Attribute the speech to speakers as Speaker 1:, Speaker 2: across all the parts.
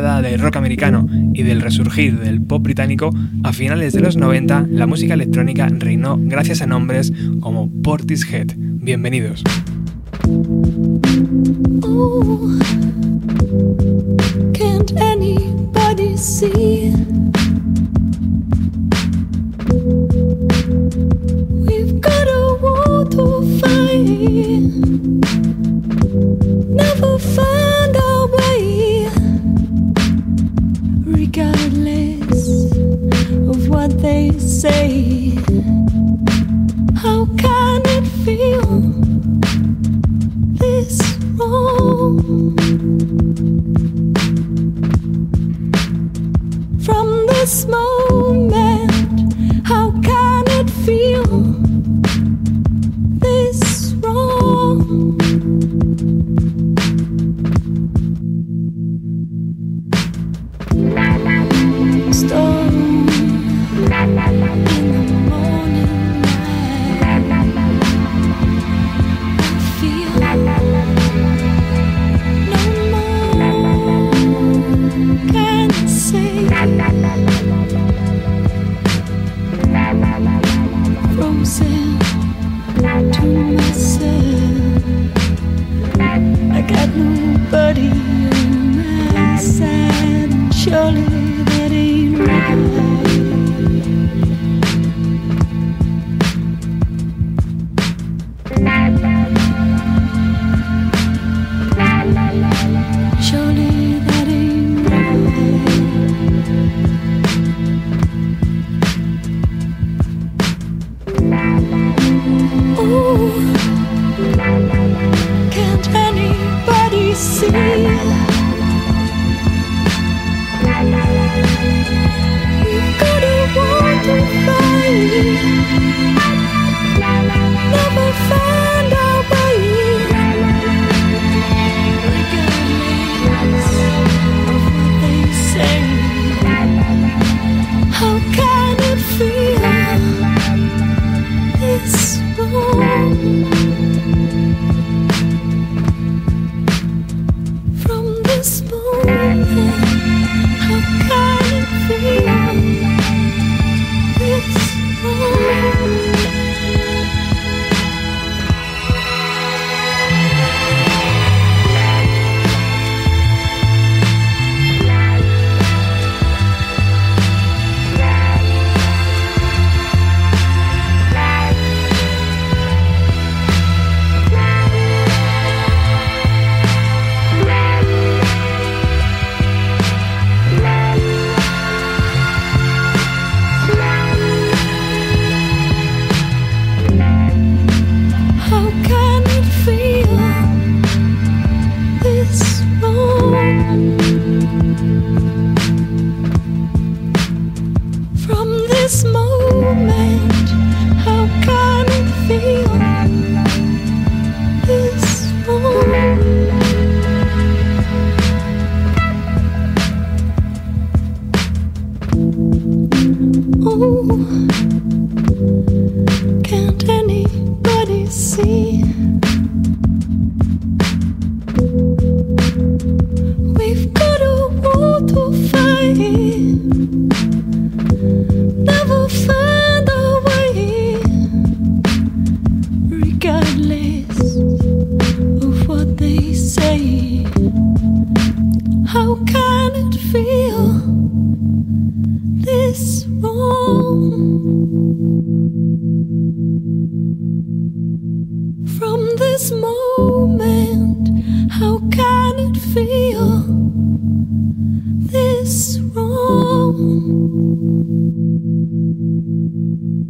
Speaker 1: del rock americano y del resurgir del pop británico, a finales de los 90 la música electrónica reinó gracias a nombres como Portishead. Bienvenidos.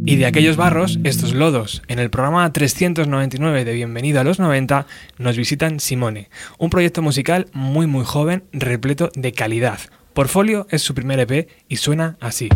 Speaker 1: Y de aquellos barros, estos lodos, en el programa 399 de Bienvenido a los 90, nos visitan Simone, un proyecto musical muy muy joven, repleto de calidad. Portfolio es su primer EP y suena así.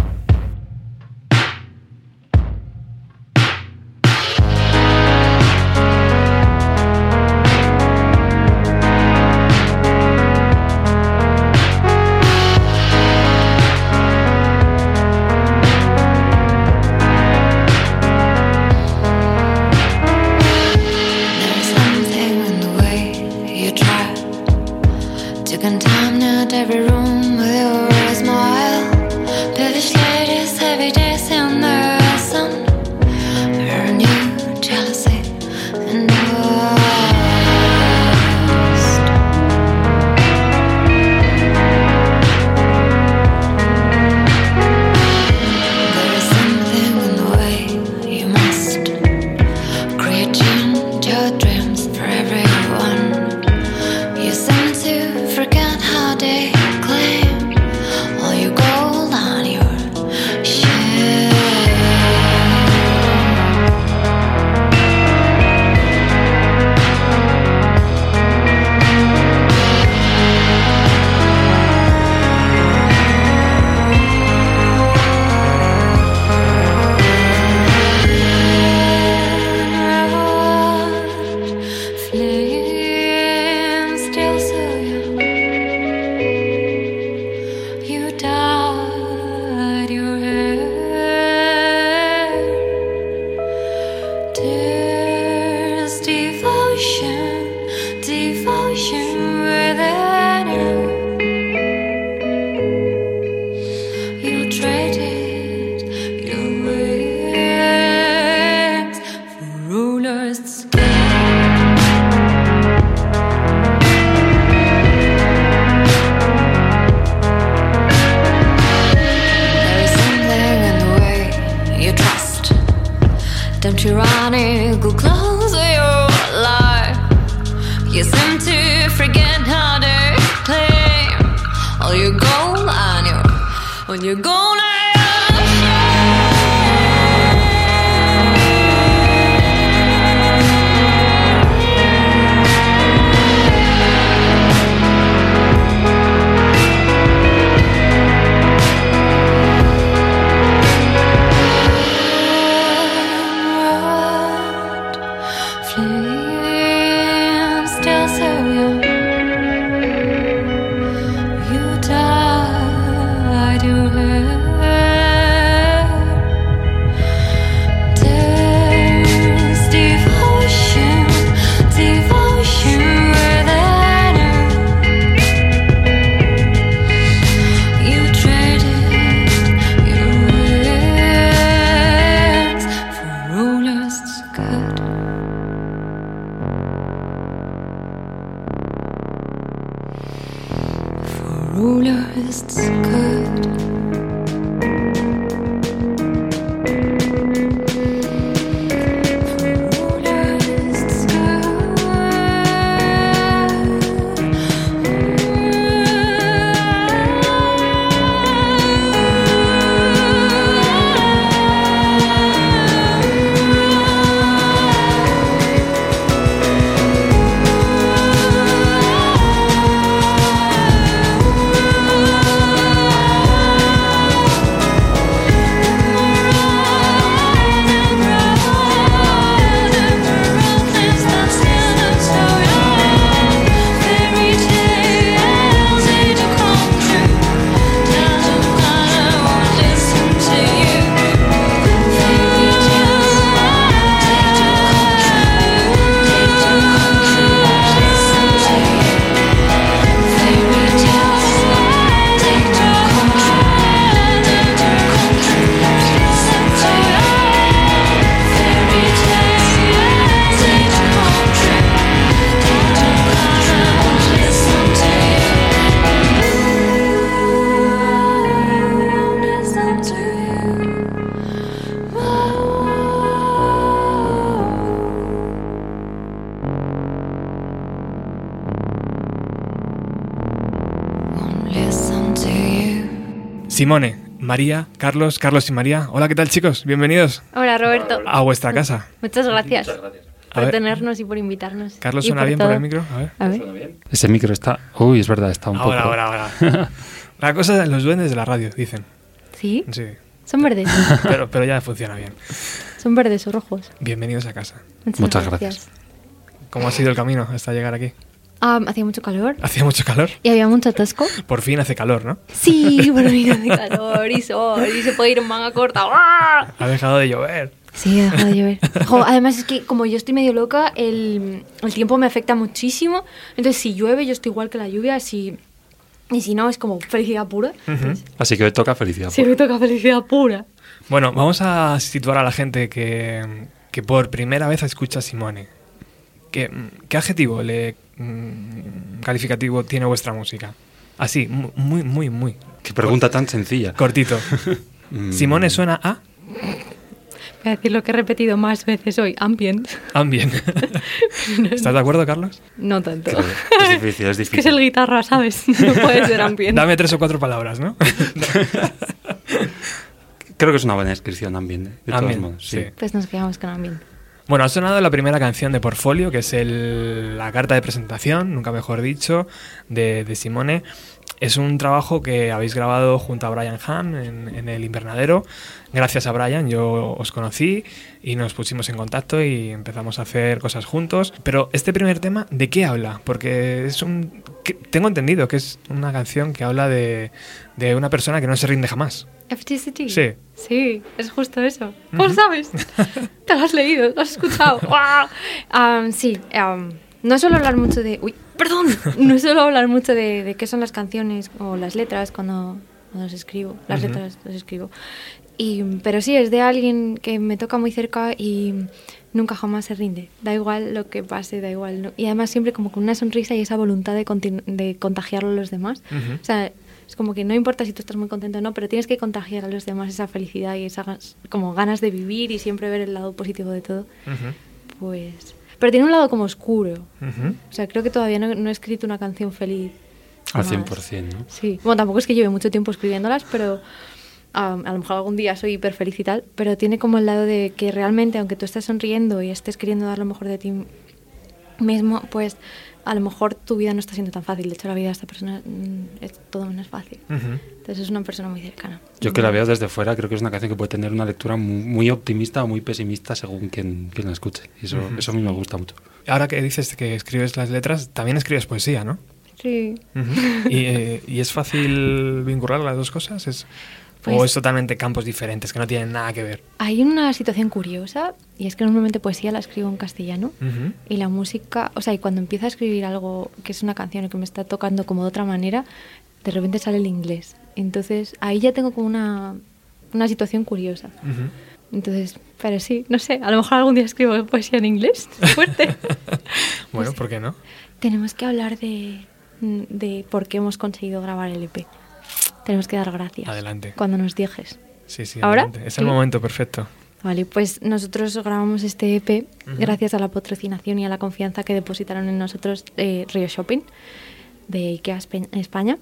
Speaker 1: You seem to forget how to claim all your gold on your on your gold
Speaker 2: Simone, María, Carlos, Carlos y María. Hola, ¿qué tal chicos? Bienvenidos
Speaker 3: Hola Roberto.
Speaker 2: a vuestra casa.
Speaker 3: Muchas gracias,
Speaker 2: A
Speaker 3: por
Speaker 2: ver.
Speaker 3: tenernos y por invitarnos.
Speaker 2: Carlos, ¿suena bien por el micro? A ver.
Speaker 3: A ver.
Speaker 4: Ese micro está. Uy, es verdad, está un
Speaker 2: Ahora,
Speaker 4: poco.
Speaker 2: ahora, ahora. La cosa de los duendes de la radio, dicen.
Speaker 3: ¿Sí?
Speaker 2: Sí.
Speaker 3: Son verdes.
Speaker 2: Pero, pero ya funciona bien.
Speaker 3: Son verdes o rojos.
Speaker 2: Bienvenidos a casa.
Speaker 4: Muchas gracias.
Speaker 2: ¿Cómo ha sido el camino hasta llegar aquí?
Speaker 3: Hacía mucho calor
Speaker 2: Hacía mucho calor.
Speaker 3: y había mucho atasco.
Speaker 2: Por fin hace calor, ¿no?
Speaker 3: Sí, por fin hace calor y sol y se puede ir en manga corta. ¡Ah!
Speaker 2: Ha dejado de llover.
Speaker 3: Sí, ha dejado de llover. Jo, además es que como yo estoy medio loca, el, el tiempo me afecta muchísimo. Entonces si llueve yo estoy igual que la lluvia. Si, y si no, es como felicidad pura. Entonces,
Speaker 4: Así que hoy toca felicidad.
Speaker 3: Sí, me toca felicidad pura.
Speaker 2: Bueno, vamos a situar a la gente que, que por primera vez escucha a Simone. ¿Qué, qué adjetivo le mm, calificativo tiene vuestra música? Así, mu- muy, muy, muy
Speaker 4: Qué pregunta tan sencilla.
Speaker 2: cortito.
Speaker 4: Mm,
Speaker 2: Simone suena a
Speaker 3: Voy a decir lo que he repetido más veces hoy, ambient.
Speaker 2: ambient. ¿Estás de acuerdo, Carlos?
Speaker 3: No tanto.
Speaker 4: claro, es difícil, es
Speaker 3: Es que
Speaker 4: difícil.
Speaker 3: es el guitarra, ¿sabes? No puede ser ambient.
Speaker 2: Dame tres o cuatro palabras, ¿no?
Speaker 4: Creo que es una buena descripción también, ¿eh? de todos
Speaker 2: Ambient,
Speaker 4: modos. Sí.
Speaker 2: sí.
Speaker 3: Pues nos quedamos con ambient.
Speaker 2: Bueno, ha sonado la primera canción de Portfolio, que es el- la carta de presentación, nunca mejor dicho, de, Simone. Es un trabajo que habéis grabado junto a Brian Hahn en, el invernadero. Gracias a Brian yo os conocí y nos pusimos en contacto y empezamos a hacer cosas juntos. Pero este primer tema, ¿de qué habla? Porque es un... tengo entendido que es una canción que habla de una persona que no se rinde jamás.
Speaker 3: FTCT.
Speaker 2: Sí.
Speaker 3: Sí, es justo eso. ¿Cómo lo sabes? Te lo has leído, lo has escuchado. Am, sí, am, no suelo hablar mucho de... Uy, perdón. No suelo hablar mucho de, de qué son las canciones o las letras cuando, cuando las escribo. Las
Speaker 2: Ujú.
Speaker 3: letras las escribo. Y, pero sí, es de alguien que me toca muy cerca y nunca jamás se rinde. Da igual lo que pase, da igual. ¿no? Y además siempre como con una sonrisa y esa voluntad de, de contagiarlo a los demás.
Speaker 2: Ujú.
Speaker 3: O sea, es como que no importa si tú estás muy contento o no, pero tienes que contagiar a los demás esa felicidad y esas como ganas de vivir y siempre ver el lado positivo de todo. Pues... Pero tiene un lado como oscuro.
Speaker 2: ujú.
Speaker 3: O sea, creo que todavía no, no he escrito una canción feliz.
Speaker 4: Al
Speaker 3: jamás.
Speaker 4: 100%, ¿no?
Speaker 3: Sí. Bueno, tampoco es que lleve mucho tiempo escribiéndolas, pero um, a lo mejor algún día soy hiper feliz y tal, pero tiene como el lado de que realmente, aunque tú estés sonriendo y estés queriendo dar lo mejor de ti mismo, pues a lo mejor tu vida no está siendo tan fácil. De hecho, la vida de esta persona mm, es todo menos fácil.
Speaker 2: Ujú.
Speaker 3: Entonces es una persona muy cercana.
Speaker 4: Yo que la veo desde fuera, creo que es una canción que puede tener una lectura muy, muy optimista o muy pesimista según quien, quien la escuche. Y eso,
Speaker 2: Ujú.
Speaker 4: eso a mí me gusta mucho.
Speaker 2: Ahora que dices que escribes las letras, también escribes poesía, ¿no?
Speaker 3: Sí.
Speaker 2: Ujú. ¿Y, eh, ¿Y es fácil vincular las dos cosas? ¿Es, ¿O
Speaker 3: Pues-
Speaker 2: es totalmente campos diferentes que no tienen nada que ver?
Speaker 3: Hay una situación curiosa y es que normalmente poesía la escribo en castellano
Speaker 2: Ujú.
Speaker 3: y la música, o sea, y cuando empiezo a escribir algo que es una canción o que me está tocando como de otra manera, de repente sale el inglés. Entonces ahí ya tengo como una, una situación curiosa.
Speaker 2: Ujú.
Speaker 3: Entonces, pero sí, no sé, a lo mejor algún día escribo poesía en inglés. Fuerte.
Speaker 2: Bueno, ¿por qué no?
Speaker 3: Tenemos que hablar de, de por qué hemos conseguido grabar el EP. Tenemos que dar gracias.
Speaker 2: Adelante.
Speaker 3: Cuando nos dejes.
Speaker 2: Sí, sí,
Speaker 3: ¿Ahora?
Speaker 2: adelante. Es el
Speaker 3: Sí.
Speaker 2: momento perfecto.
Speaker 3: Vale, pues nosotros grabamos este EP
Speaker 2: Ujú.
Speaker 3: gracias a la patrocinación y a la confianza que depositaron en nosotros eh, Río Shopping de IKEA España.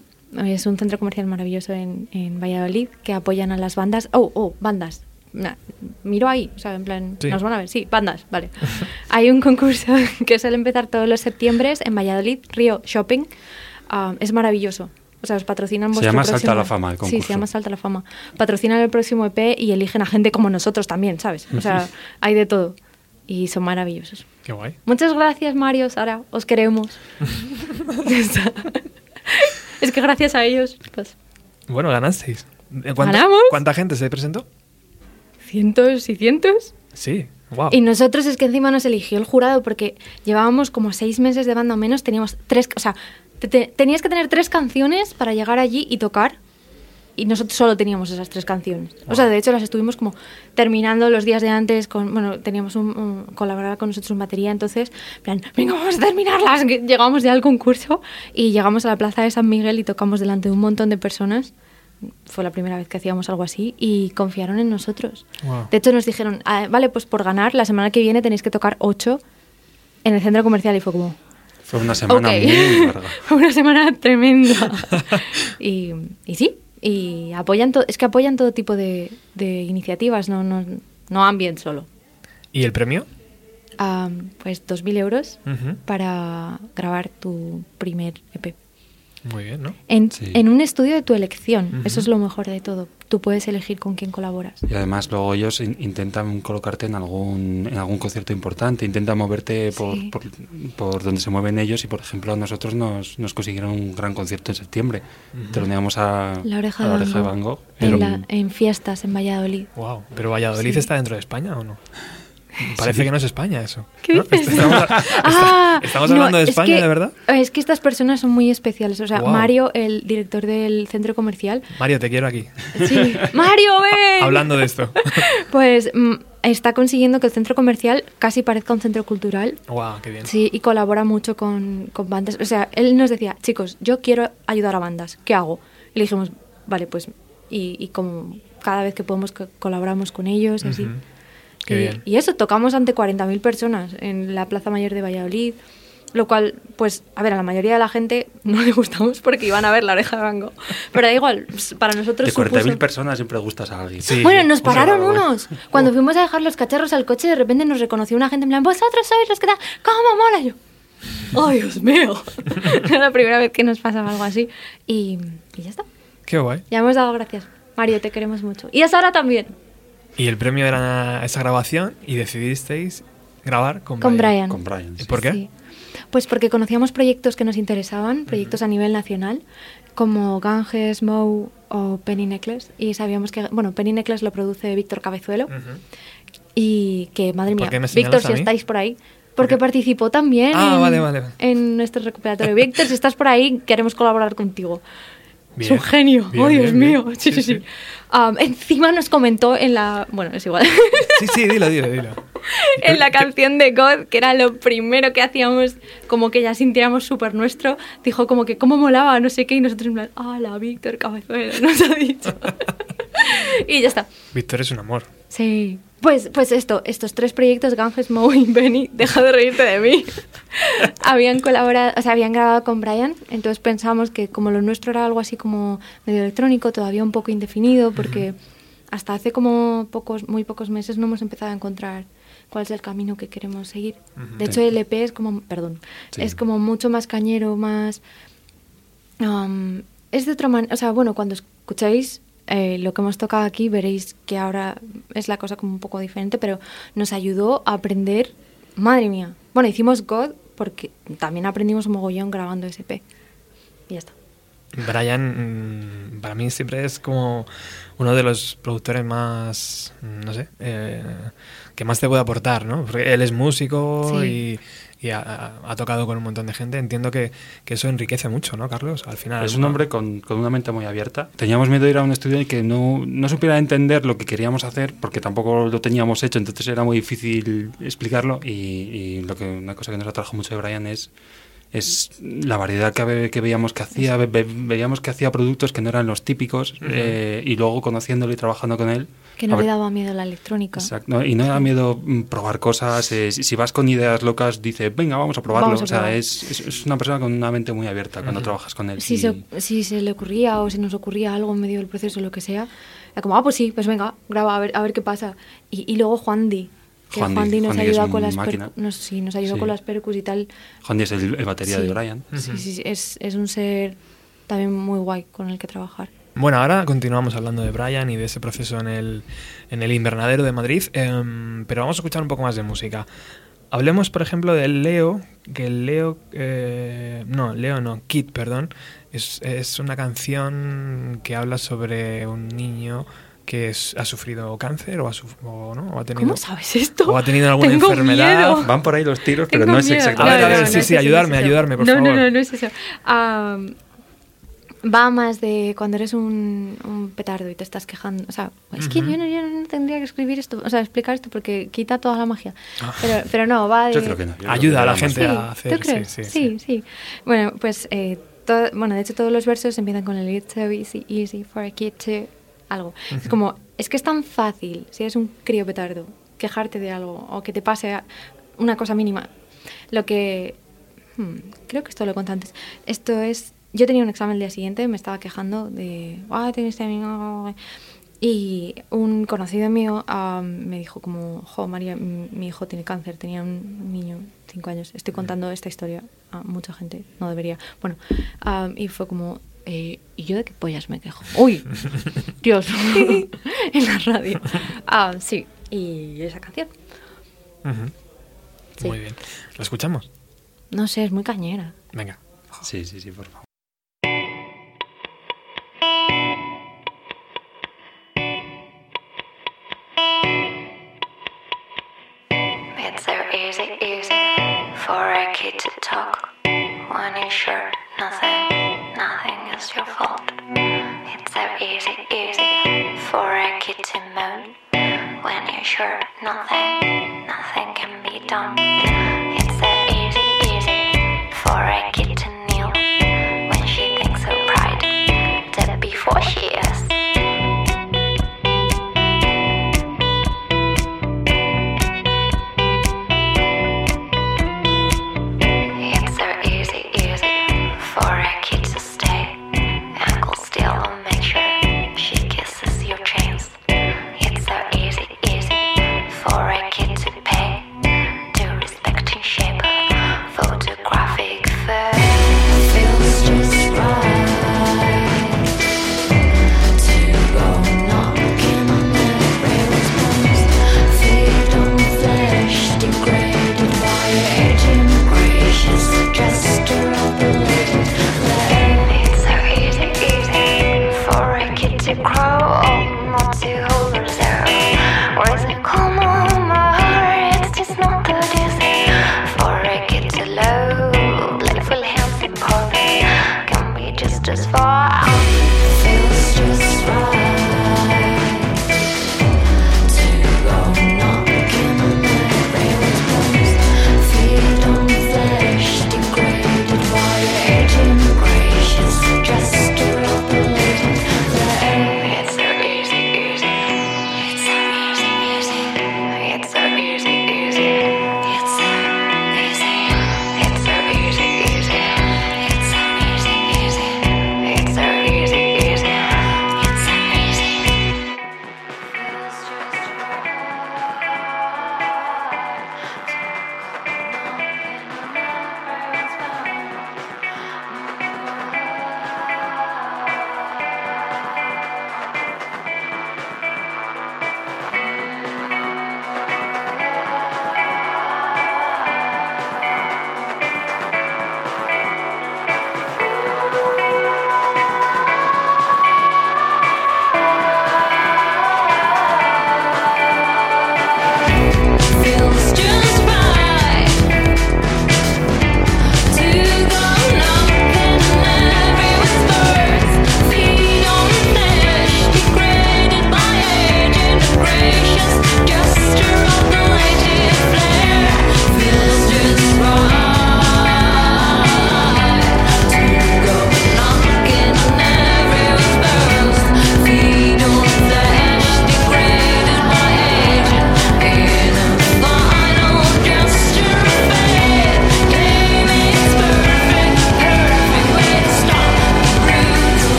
Speaker 3: Es un centro comercial maravilloso en, en Valladolid que apoyan a las bandas. Oh, oh, bandas. Miro ahí, o sea, en plan,
Speaker 2: Sí.
Speaker 3: nos van a ver. Sí, bandas, vale. Hay un concurso que suele empezar todos los septiembre en Valladolid, Río Shopping. Ah, es maravilloso. O sea, os patrocinan
Speaker 4: Se llama Salta
Speaker 3: próximo-
Speaker 4: a la Fama, el
Speaker 3: Sí, se
Speaker 4: concurso.
Speaker 3: llama Salta la Fama. Patrocinan el próximo EP y eligen a gente como nosotros también, ¿sabes? O sea, hay de todo. Y son maravillosos.
Speaker 2: Qué guay.
Speaker 3: Muchas gracias, Mario, Sara. Os queremos. Es que gracias a ellos, pues,
Speaker 2: Bueno, ganasteis. ¿Cuánta,
Speaker 3: ¿Ganamos?
Speaker 2: ¿Cuánta gente se presentó?
Speaker 3: cientos y cientos.
Speaker 2: Sí, wow.
Speaker 3: Y nosotros es que encima nos eligió el jurado porque llevábamos como seis meses de banda o menos, teníamos tres, o sea, te- te- tenías que tener tres canciones para llegar allí y tocar. Y nosotros solo teníamos esas tres canciones. O sea, de hecho las estuvimos como terminando los días de antes con, bueno, teníamos un, un- colaboraba con nosotros en batería, entonces, en plan, venga, vamos a terminarlas. Llegamos ya al concurso y llegamos a la plaza de San Miguel y tocamos delante de un montón de personas. Fue la primera vez que hacíamos algo así y confiaron en nosotros.
Speaker 2: Wow.
Speaker 3: De hecho, nos dijeron, "Ah, vale, pues por ganar, la semana que viene tenéis que tocar ocho en el centro comercial. Y fue como,
Speaker 4: Fue una semana muy larga.
Speaker 3: fue una semana tremenda. y, y sí, y apoyan to- es que apoyan todo tipo de, de iniciativas, no, no, no ambient solo.
Speaker 2: ¿Y el premio?
Speaker 3: Ah, pues 2.000 euros para grabar tu primer EP.
Speaker 2: Muy bien, ¿no?
Speaker 3: En,
Speaker 4: Sí.
Speaker 3: en un estudio de tu elección, eso es lo mejor de todo. Tú puedes elegir con quién colaboras.
Speaker 4: Y además luego ellos in- intentan colocarte en algún, en algún concierto importante, intentan moverte por,
Speaker 3: Sí.
Speaker 4: por, por donde se mueven ellos y por ejemplo a nosotros nos, nos consiguieron un gran concierto en septiembre. Teloneamos a
Speaker 3: La oreja,
Speaker 4: a la
Speaker 3: de,
Speaker 4: oreja de
Speaker 3: Van Gogh en, la- en fiestas en Valladolid.
Speaker 2: Wow. ¿Pero Valladolid
Speaker 3: Sí.
Speaker 2: está dentro de España o no? Parece que no es España eso.
Speaker 3: ¿Qué
Speaker 2: ¿no?
Speaker 3: dices?
Speaker 2: Estamos,
Speaker 3: Ah,
Speaker 2: estamos
Speaker 3: no,
Speaker 2: hablando de
Speaker 3: es
Speaker 2: España,
Speaker 3: que-
Speaker 2: de verdad.
Speaker 3: Es que estas personas son muy especiales. O sea. Mario, el director del centro comercial.
Speaker 2: Mario, te quiero aquí.
Speaker 3: Sí. ¡Mario, ven!
Speaker 2: Hablando de esto.
Speaker 3: Pues mm, está consiguiendo que el centro comercial casi parezca un centro cultural.
Speaker 2: Guau, qué bien.
Speaker 3: Sí, y colabora mucho con, con bandas. O sea, él nos decía, chicos, yo quiero ayudar a bandas, ¿qué hago? Y le dijimos, vale, pues, y, y como cada vez que podemos co- colaboramos con ellos y así.
Speaker 2: Qué
Speaker 3: y,
Speaker 2: bien.
Speaker 3: y eso, tocamos ante 40.000 personas en la Plaza Mayor de Valladolid, lo cual, pues, a ver, a la mayoría de la gente no le gustamos porque iban a ver la oreja de Van Gogh. Pero da igual, para nosotros
Speaker 4: De 40.000
Speaker 3: supuso-
Speaker 4: personas siempre gustas a alguien.
Speaker 2: Sí.
Speaker 3: bueno, nos pararon unos. Cuando fuimos a dejar los cacharros al coche, de repente nos reconoció una gente en plan, vosotros sois los que da, ¿cómo mola? Y yo, ¡ay, Dios mío! Era la primera vez que nos pasaba algo así. Y, y ya está.
Speaker 2: Qué guay.
Speaker 3: Ya hemos dado gracias. Mario, te queremos mucho. Y a Sara también,
Speaker 2: Y el premio era esa grabación y decidisteis grabar con,
Speaker 3: con Brian.
Speaker 4: Con Brian.
Speaker 2: ¿Y
Speaker 4: sí.
Speaker 2: por qué?
Speaker 3: Sí. Pues porque conocíamos proyectos que nos interesaban, proyectos a nivel nacional, como Ganges, Moe o Penny Necklace. Y sabíamos que, bueno, Penny Necklace lo produce Víctor Cabezuelo. Y que, madre
Speaker 2: ¿Por
Speaker 3: mía, Víctor, si estáis por ahí, porque participó también
Speaker 2: Ah,
Speaker 3: en,
Speaker 2: vale, vale, vale.
Speaker 3: en nuestro recuperatorio. Víctor, si estás por ahí, queremos colaborar contigo. Es un genio,
Speaker 2: Bien,
Speaker 3: oh Dios
Speaker 2: bien, bien.
Speaker 3: mío. Sí, sí,
Speaker 2: Sí,
Speaker 3: sí. Um, encima nos comentó en la. Bueno, es igual.
Speaker 2: Sí, sí, dilo, dilo, dilo.
Speaker 3: en la canción de God, que era lo primero que hacíamos, como que ya sintiéramos súper nuestro, dijo como que cómo molaba, no sé qué, y nosotros en plan, ah, la Víctor Cabezuela, nos ha dicho. y ya está.
Speaker 2: Víctor es un amor.
Speaker 3: Sí. Pues, pues esto, estos tres proyectos, Ganges, Moe y Benny, deja de reírte de mí, habían colaborado, o sea, habían grabado con Brian, entonces pensamos que como lo nuestro era algo así como medio electrónico, todavía un poco indefinido, porque hasta hace como pocos, muy pocos meses no hemos empezado a encontrar cuál es el camino que queremos seguir. De hecho, el EP es como, perdón,
Speaker 4: Sí.
Speaker 3: es como mucho más cañero, más... um, es de otra manera, o sea, bueno, cuando escucháis eh, lo que hemos tocado aquí veréis que ahora es la cosa como un poco diferente, pero nos ayudó a aprender, madre mía. Bueno, hicimos God porque también aprendimos mogollón grabando SP. Y ya está.
Speaker 2: Brian, mm, para mí siempre es como uno de los productores más, mm, no sé, eh, que más te puede aportar, ¿no? Porque él es músico
Speaker 3: Sí.
Speaker 2: y, y ha, tocado con un montón de gente. Entiendo que, que eso enriquece mucho, ¿no, Carlos? Al final.
Speaker 4: Es un hombre con, con una mente muy abierta. Teníamos miedo de ir a un estudio y que no, no supiera entender lo que queríamos hacer porque tampoco lo teníamos hecho, entonces era muy difícil explicarlo. Y, y lo que una cosa que nos atrajo mucho de Brian es, es la variedad que, que veíamos que hacía. Ve- ve- veíamos que hacía productos que no eran los típicos eh, y luego conociéndolo y trabajando con él.
Speaker 3: Que no
Speaker 4: a
Speaker 3: le daba miedo la electrónica.
Speaker 4: Exacto, ¿no? y no da miedo mm, probar cosas. eh, si, vas con ideas locas, dice, venga, vamos a probarlo.
Speaker 3: Vamos a
Speaker 4: o sea,
Speaker 3: probar.
Speaker 4: es, es, es una persona con una mente muy abierta cuando trabajas con él.
Speaker 3: Si
Speaker 4: Y-
Speaker 3: se, si se le ocurría o se nos ocurría algo en medio del proceso, lo que sea, era como, ah, pues sí, pues venga, graba, a ver, a ver qué pasa. Y, y luego Juan Di, que
Speaker 4: Juan
Speaker 3: Juan
Speaker 4: Di,
Speaker 3: Di nos
Speaker 4: Di,
Speaker 3: ayuda con las nos, sí, nos ayudó
Speaker 4: Sí.
Speaker 3: con las percus y tal.
Speaker 4: Juan Díaz es el, el batería
Speaker 3: Sí.
Speaker 4: de Brian.
Speaker 3: Sí, sí, sí, es, es un ser también muy guay con el que trabajar.
Speaker 2: Bueno, ahora continuamos hablando de Brian y de ese proceso en el, en el invernadero de Madrid, em, pero vamos a escuchar un poco más de música. Hablemos, por ejemplo, del Leo, que el Leo, eh, no, Leo no, Kid, perdón, es, es una canción que habla sobre un niño que es- ha sufrido cáncer o ha, suf- o, ¿no? o ha tenido...
Speaker 3: ¿Cómo sabes esto?
Speaker 2: o ha tenido alguna
Speaker 3: Tengo
Speaker 2: enfermedad.
Speaker 3: miedo.
Speaker 4: Van por ahí los tiros, pero
Speaker 3: Tengo
Speaker 4: no es exactamente.
Speaker 2: ver, a ver,
Speaker 3: no,
Speaker 2: sí,
Speaker 3: no
Speaker 2: sí,
Speaker 3: eso,
Speaker 2: ayudarme,
Speaker 3: no
Speaker 2: ayudarme, por
Speaker 3: no,
Speaker 2: favor.
Speaker 3: No, no, no es eso. Am, va más de cuando eres un, un petardo y te estás quejando. O sea, es que
Speaker 2: Ujú.
Speaker 3: yo no, yo no tendría que escribir esto, o sea, explicar esto porque quita toda la magia. Pero, pero no, va de...
Speaker 4: Yo creo que no. yo
Speaker 2: Ayuda
Speaker 4: que
Speaker 2: a la gente
Speaker 3: Sí,
Speaker 2: a hacer...
Speaker 3: ¿tú crees?
Speaker 2: Sí, sí,
Speaker 3: sí, sí. Bueno, pues, eh, todo- bueno, de hecho todos los versos empiezan con el It's so easy, easy for a kid to... Algo. Es como, es que es tan fácil, si eres un crío petardo, quejarte de algo o que te pase una cosa mínima. Lo que... hmm, creo que esto lo he contado antes. Esto es... Yo tenía un examen el día siguiente, me estaba quejando de... Ah, tienes este amigo... Y un conocido mío am, me dijo como, jo, María, mi, hijo tiene cáncer, tenía un niño, cinco años. Estoy contando esta historia a mucha gente, no debería. Bueno, am, y fue como, eh, ¿y yo de qué pollas me quejo? ¡Uy! Dios, en la radio. Ah, sí, y esa canción. Sí.
Speaker 2: Muy bien. ¿La escuchamos?
Speaker 3: No sé, es muy cañera.
Speaker 2: Venga.
Speaker 4: Sí, sí, sí, por favor.
Speaker 1: Easy, easy for a kid to moan when you're sure nothing, nothing can be done.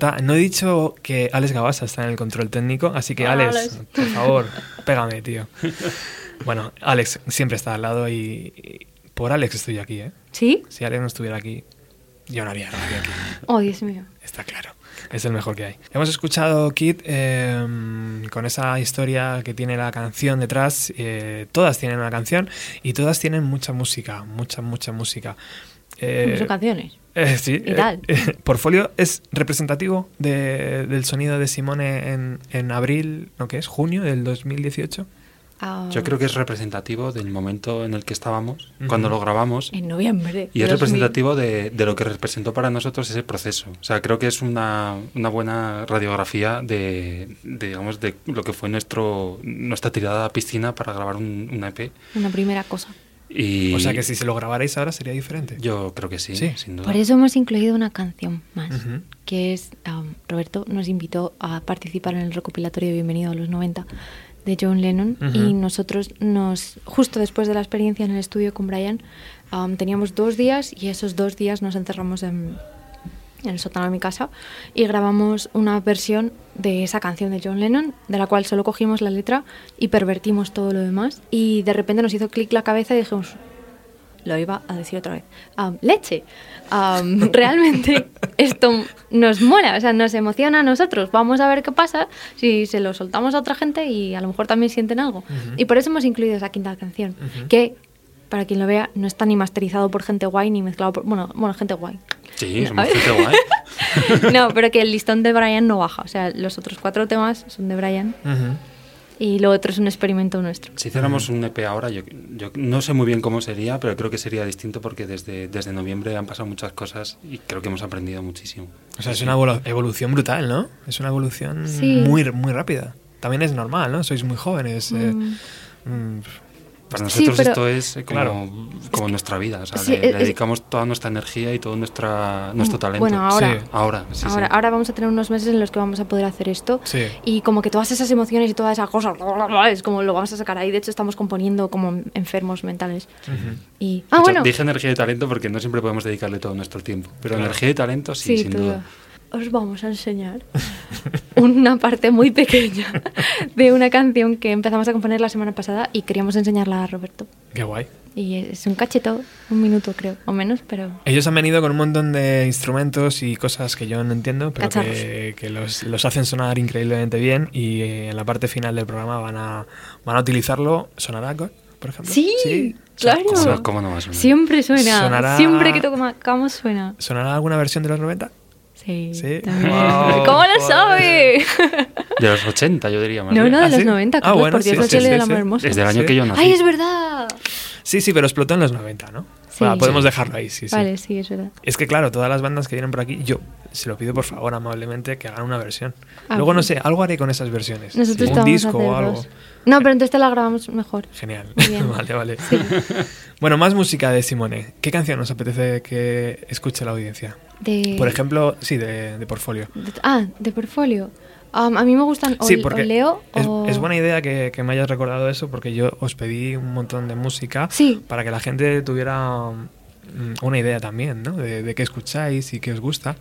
Speaker 2: Bienvenida a los 90. No he dicho que Alex Gabasa está en el control técnico, así que
Speaker 3: Hola,
Speaker 2: Alex,
Speaker 3: Alex.
Speaker 2: por favor, pégame, tío. Bueno, Alex siempre está al lado y, y por Alex estoy aquí, ¿eh?
Speaker 3: ¿Sí?
Speaker 2: Si Alex no estuviera aquí, yo no haría radio aquí.
Speaker 3: Oh, Dios mío.
Speaker 2: Está claro. Es el mejor que hay. Hemos escuchado Kid eh, con esa historia que tiene la canción detrás. eh, todas tienen una canción y todas tienen mucha música, mucha, mucha música. Eh,
Speaker 3: Son canciones.
Speaker 2: eh, sí.
Speaker 3: ¿Y tal?
Speaker 2: eh, Portfolio es representativo de- del sonido de Simone en, en abril, ¿no qué es? ¿Junio del 2018?
Speaker 3: Ah,
Speaker 4: Yo creo que es representativo del momento en el que estábamos, cuando lo grabamos.
Speaker 3: En noviembre.
Speaker 4: Y es
Speaker 3: de 2000.
Speaker 4: representativo de, de lo que representó para nosotros ese proceso. O sea, creo que es una, una buena radiografía de, de, digamos, de lo que fue nuestro, nuestra tirada a la piscina para grabar un, un EP.
Speaker 3: Una primera cosa.
Speaker 4: Y
Speaker 2: O sea que si se lo grabarais ahora sería diferente.
Speaker 4: Yo creo que sí,
Speaker 2: Sí.
Speaker 4: sin duda.
Speaker 3: Por eso hemos incluido una canción más, que es, um, Roberto nos invitó a participar en el recopilatorio de Bienvenido a los 90 de John Lennon y nosotros nos, justo después de la experiencia en el estudio con Brian, um, teníamos dos días y esos dos días nos encerramos en, en el sótano de mi casa y grabamos una versión de esa canción de John Lennon, de la cual solo cogimos la letra y pervertimos todo lo demás y de repente nos hizo clic la cabeza y dijimos, lo iba a decir otra vez. Leche. Realmente esto nos mola, o sea, nos emociona a nosotros. Vamos a ver qué pasa si se lo soltamos a otra gente y a lo mejor también sienten algo. Y por eso hemos incluido esa quinta canción, que para quien lo vea no está ni masterizado por gente guay ni mezclado por bueno, bueno, gente guay.
Speaker 4: Sí,
Speaker 3: No, ver.
Speaker 4: gente guay.
Speaker 3: no, pero que el listón de Brian no baja, o sea, los otros cuatro temas son de Brian y lo otro es un experimento nuestro.
Speaker 4: Si hiciéramos un EP ahora, yo, yo no sé muy bien cómo sería, pero creo que sería distinto porque desde, desde noviembre han pasado muchas cosas y creo que hemos aprendido muchísimo.
Speaker 2: O sea, es una evolu- evolución brutal, ¿no? Es una evolución
Speaker 3: Sí.
Speaker 2: muy, muy rápida. También es normal, ¿no? Sois muy jóvenes. eh, mm,
Speaker 4: Para
Speaker 3: Sí,
Speaker 4: nosotros
Speaker 3: pero-
Speaker 4: esto es eh, como,
Speaker 2: Claro.
Speaker 4: como nuestra vida, o sea,
Speaker 3: Sí,
Speaker 4: le,
Speaker 3: es-
Speaker 4: le dedicamos toda nuestra energía y todo nuestra, nuestro talento.
Speaker 3: Bueno, ahora,
Speaker 2: Sí.
Speaker 4: Ahora, sí,
Speaker 3: ahora,
Speaker 4: sí.
Speaker 3: ahora vamos a tener unos meses en los que vamos a poder hacer esto.
Speaker 2: Sí.
Speaker 3: Y como que todas esas emociones y todas esas cosas, es como lo vamos a sacar ahí. De hecho, estamos componiendo como enfermos mentales. Y, ah,
Speaker 4: hecho,
Speaker 3: bueno.
Speaker 4: Dije energía y talento porque no siempre podemos dedicarle todo nuestro tiempo. Pero
Speaker 2: Claro.
Speaker 4: energía y talento sí,
Speaker 3: Sí,
Speaker 4: sin
Speaker 3: todo.
Speaker 4: duda.
Speaker 3: Os vamos a enseñar una parte muy pequeña de una canción que empezamos a componer la semana pasada y queríamos enseñarla a Roberto.
Speaker 2: Qué guay.
Speaker 3: Y es un cacheto, un minuto creo, o menos, pero
Speaker 2: Ellos han venido con un montón de instrumentos y cosas que yo no entiendo, pero
Speaker 3: Cacharros.
Speaker 2: que, que los, los hacen sonar increíblemente bien y eh, en la parte final del programa van a, van a utilizarlo. ¿Sonará, God, por ejemplo?
Speaker 3: Sí, claro.
Speaker 4: ¿Cómo, no- cómo no va a sonar?
Speaker 3: siempre suena.
Speaker 2: Sonará-
Speaker 3: Siempre que tocamos suena.
Speaker 2: ¿Sonará alguna versión de los 90?
Speaker 3: Sí.
Speaker 2: Sí. Wow,
Speaker 3: ¿Cómo lo sabe?
Speaker 4: De los 80, yo diría más
Speaker 3: No,
Speaker 4: bien.
Speaker 3: no, de
Speaker 2: ¿Ah,
Speaker 3: los
Speaker 2: sí?
Speaker 3: 90,
Speaker 2: Ah, bueno,
Speaker 3: por Dios,
Speaker 2: sí, sí,
Speaker 3: del
Speaker 2: sí.
Speaker 3: amor hermoso.
Speaker 4: Desde el año
Speaker 2: Sí.
Speaker 4: que yo nací.
Speaker 3: ¡Ay, es verdad!
Speaker 2: Sí, sí, pero explotó en los 90, ¿no?
Speaker 3: Sí.
Speaker 2: Bueno, podemos
Speaker 4: Sí.
Speaker 2: dejarlo ahí, sí, sí.
Speaker 3: Vale, sí, es verdad.
Speaker 2: Es que claro, todas las bandas que vienen por aquí, yo se lo pido por favor amablemente que hagan una versión.
Speaker 3: Ah,
Speaker 2: Luego no sé, algo haré con esas versiones.
Speaker 3: Nosotros
Speaker 2: un disco o algo.
Speaker 3: dos. No, pero entonces te la grabamos mejor.
Speaker 2: Genial. Vale, vale. Bueno, más música de Simone. ¿Qué canción nos apetece que escuche la audiencia?
Speaker 3: De,
Speaker 2: Por ejemplo, sí, de, de Portfolio.
Speaker 3: de- ah, de portfolio. Um, a mí me gustan o,
Speaker 2: Sí,
Speaker 3: o
Speaker 2: porque
Speaker 3: Leo
Speaker 2: es,
Speaker 3: o...
Speaker 2: es buena idea que, que me hayas recordado eso porque yo os pedí un montón de música
Speaker 3: Sí.
Speaker 2: para que la gente tuviera mm, una idea también, ¿no? De, de qué escucháis y qué os gusta.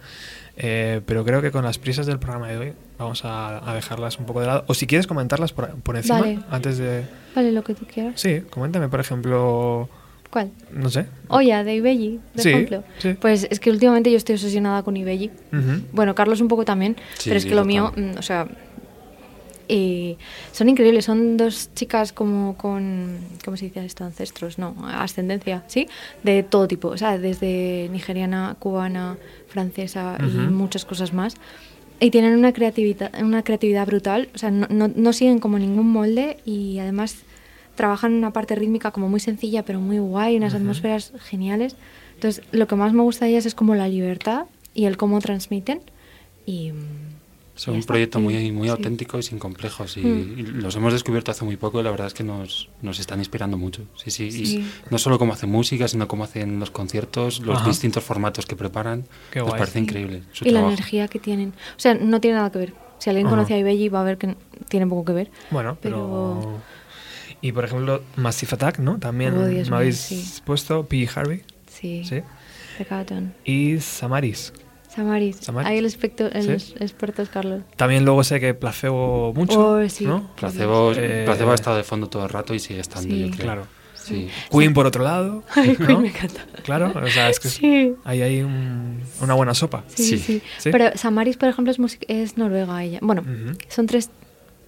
Speaker 2: Eh, pero creo que con las prisas del programa de hoy vamos a, a dejarlas un poco de lado. O si quieres comentarlas por, por encima
Speaker 3: Vale.
Speaker 2: antes de...
Speaker 3: Vale, lo que tú quieras.
Speaker 2: Sí, coméntame, por ejemplo,
Speaker 3: ¿Cuál?
Speaker 2: no sé.
Speaker 3: Oya, de Ibelli, de
Speaker 2: Sí,
Speaker 3: ejemplo.
Speaker 2: sí.
Speaker 3: Pues es que últimamente yo estoy obsesionada con Ibelli.
Speaker 2: Ujú.
Speaker 3: Bueno, Carlos un poco también,
Speaker 4: Sí,
Speaker 3: pero es que lo mío, mm, o sea, eh, son increíbles. Son dos chicas como con, ¿cómo se dice esto? Ancestros, no, ascendencia, ¿sí? De todo tipo, o sea, desde nigeriana, cubana, francesa y
Speaker 2: Ujú.
Speaker 3: muchas cosas más. Y tienen una creatividad, una creatividad brutal, o sea, no, no, no siguen como ningún molde y además trabajan una parte rítmica como muy sencilla pero muy guay, unas atmósferas geniales. Entonces, lo que más me gusta de ellas es como la libertad y el cómo transmiten. Y, mm,
Speaker 4: Es
Speaker 3: ya
Speaker 4: un
Speaker 3: está.
Speaker 4: proyecto muy, muy
Speaker 3: Sí.
Speaker 4: auténtico y sin complejos. Y,
Speaker 3: Mm.
Speaker 4: y los hemos descubierto hace muy poco y la verdad es que nos, nos están inspirando mucho. Sí, sí. Y
Speaker 3: Sí.
Speaker 4: no solo cómo hacen música, sino cómo hacen los conciertos, los
Speaker 2: Ajá.
Speaker 4: distintos formatos que preparan.
Speaker 2: Qué
Speaker 4: Nos
Speaker 2: guay.
Speaker 4: parece
Speaker 3: Sí.
Speaker 4: increíble. Su
Speaker 3: y la
Speaker 4: trabajo.
Speaker 3: energía que tienen. O sea, no tiene nada que ver. Si alguien
Speaker 2: Ajá.
Speaker 3: conoce a Ibelli va a ver que tiene poco que ver.
Speaker 2: Bueno, pero...
Speaker 3: Pero-
Speaker 2: Y por ejemplo, Massive Attack, ¿no? También
Speaker 3: Oh,
Speaker 2: me
Speaker 3: mío,
Speaker 2: habéis
Speaker 3: sí.
Speaker 2: puesto P. Harvey,
Speaker 3: Sí.
Speaker 2: ¿sí? Y Samaris.
Speaker 3: Samaris.
Speaker 2: Samaris.
Speaker 3: Ahí el, especto- el
Speaker 2: Sí.
Speaker 3: experto es Carlos.
Speaker 2: También luego sé que placebo mucho,
Speaker 3: Oh, sí.
Speaker 2: ¿no?
Speaker 4: Placebo,
Speaker 2: Eh,
Speaker 4: Placebo ha estado de fondo todo el rato y sigue estando,
Speaker 3: Sí.
Speaker 4: yo creo.
Speaker 2: Claro.
Speaker 4: Sí.
Speaker 2: Queen por otro lado,
Speaker 3: Ay,
Speaker 2: ¿no?
Speaker 3: Queen me encanta.
Speaker 2: Claro, o sea, es que
Speaker 3: Sí.
Speaker 2: ahí hay un- una buena sopa.
Speaker 3: Sí,
Speaker 4: Sí.
Speaker 3: sí.
Speaker 2: ¿Sí?
Speaker 3: Pero Samaris, por ejemplo, es, música- es noruega ella. Bueno, son tres,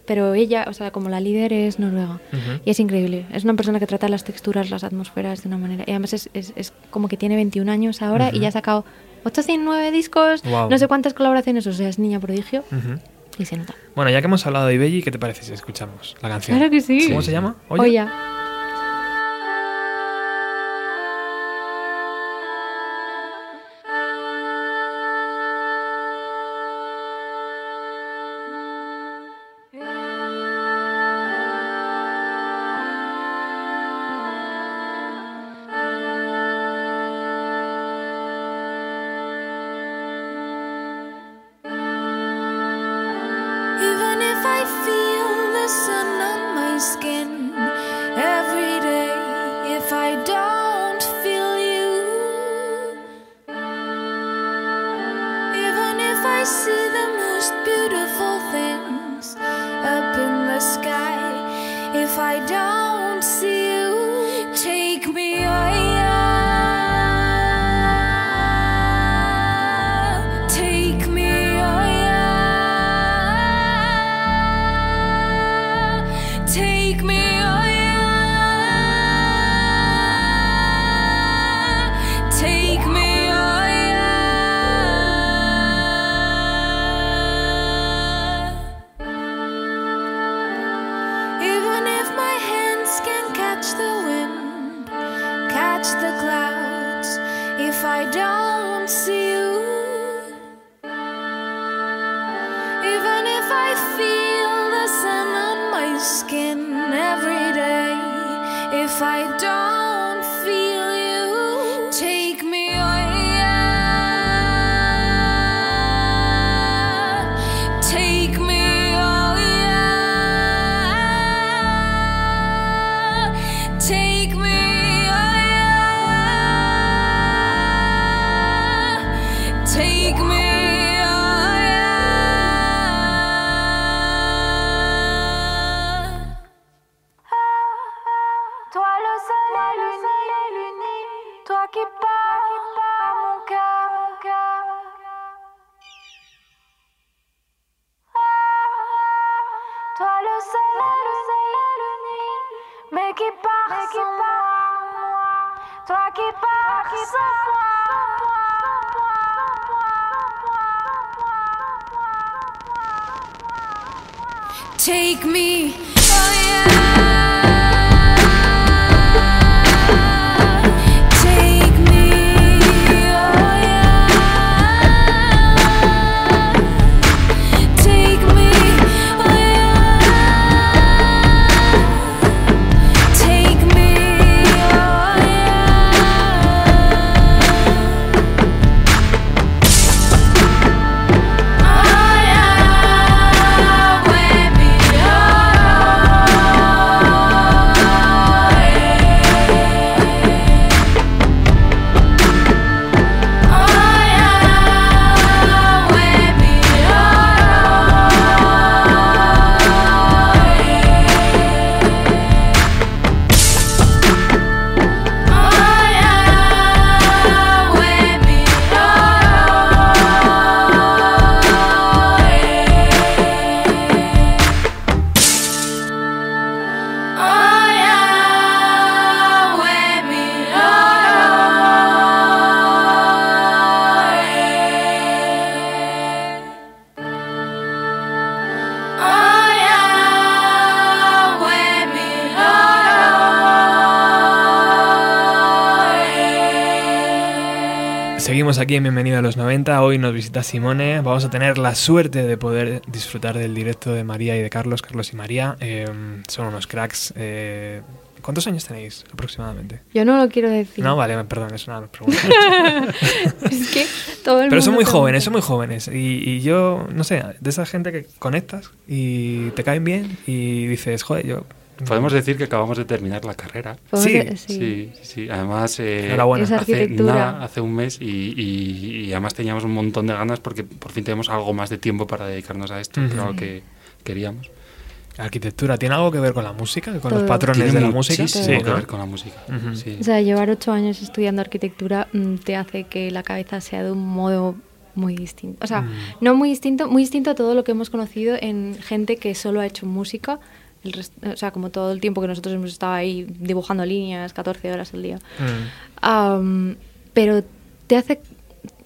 Speaker 3: pero ella, o sea, como la líder es noruega. Y es increíble. Es una persona que trata las texturas, las atmosferas de una manera. Y además es, es, es como que tiene 21 años ahora y ya ha sacado 809 discos, no sé cuántas colaboraciones, o sea, es niña prodigio y se nota.
Speaker 2: Bueno, ya que hemos hablado de Ibelli, ¿qué te parece si escuchamos la canción?
Speaker 3: Claro que sí.
Speaker 2: ¿Cómo
Speaker 4: Sí.
Speaker 2: se llama?
Speaker 3: Oye.
Speaker 5: Even
Speaker 1: qui part sans moi. Toi qui pars sans moi. Take me, oh yeah.
Speaker 2: Aquí en Bienvenido a los 90. Hoy nos visita Simone. Vamos a tener la suerte de poder disfrutar del directo de María y de Carlos, Carlos y María. Eh, son unos cracks. Eh, ¿Cuántos años tenéis aproximadamente?
Speaker 3: Yo no lo quiero decir.
Speaker 2: No, vale, perdón, es una pregunta.
Speaker 3: es que todo el
Speaker 2: Pero son muy jóvenes, son muy jóvenes. Y, y yo, no sé, de esa gente que conectas y te caen bien y dices, joder, yo.
Speaker 4: Podemos decir que acabamos de terminar la carrera.
Speaker 2: Sí,
Speaker 4: Sí, sí, sí. Además, eh, hace,
Speaker 3: arquitectura.
Speaker 4: nada, hace un mes y, y- y además teníamos un montón de ganas porque por fin tenemos algo más de tiempo para dedicarnos a esto, que
Speaker 2: Ujú.
Speaker 4: era lo que queríamos.
Speaker 2: Arquitectura, ¿tiene algo que ver con la música? ¿Con los patrones
Speaker 4: Tiene
Speaker 2: de la música?
Speaker 4: muchísimo que con la música. Sí.
Speaker 3: O sea, llevar ocho años estudiando arquitectura mm, te hace que la cabeza sea de un modo muy distinto. O sea,
Speaker 2: Mm.
Speaker 3: no muy distinto, muy distinto a todo lo que hemos conocido en gente que solo ha hecho música. El rest- o sea, como todo el tiempo que nosotros hemos estado ahí dibujando líneas 14 horas al día.
Speaker 2: Mm.
Speaker 3: Am, pero te hace,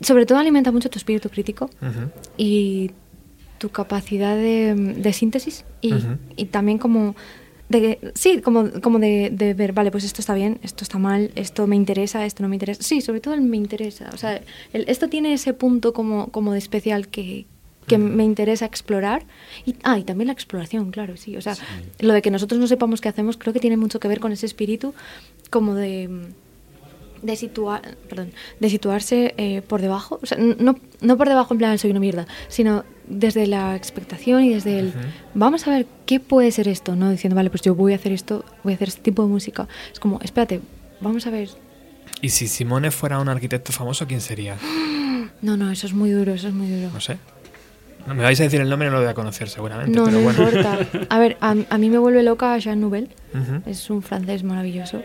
Speaker 3: sobre todo alimenta mucho tu espíritu crítico
Speaker 2: Ujú.
Speaker 3: y tu capacidad de, de síntesis y,
Speaker 2: Ujú.
Speaker 3: y también como de sí como, como de, de ver vale pues esto está bien esto está mal esto me interesa esto no me interesa sí sobre todo el me interesa o sea el- esto tiene ese punto como como de especial que que me interesa explorar y ah y también la exploración claro sí o sea lo de que nosotros no sepamos qué hacemos creo que tiene mucho que ver con ese espíritu como de de situar, perdón, de situarse eh, por debajo, o sea, no, no por debajo en plan soy una mierda, sino desde la expectación y desde el vamos a ver qué puede ser esto, no diciendo vale pues yo voy a hacer esto, voy a hacer este tipo de música, es como espérate, vamos a ver,
Speaker 2: Y si Simone fuera un arquitecto famoso, ¿quién sería?
Speaker 3: no no eso es muy duro, eso es muy duro,
Speaker 2: No sé. No, me vais a decir el nombre, no lo voy a conocer seguramente,
Speaker 3: no
Speaker 2: pero
Speaker 3: no
Speaker 2: bueno.
Speaker 3: importa, a ver a, a mí me vuelve loca Jean Nouvel,
Speaker 2: Ujú.
Speaker 3: es un francés maravilloso,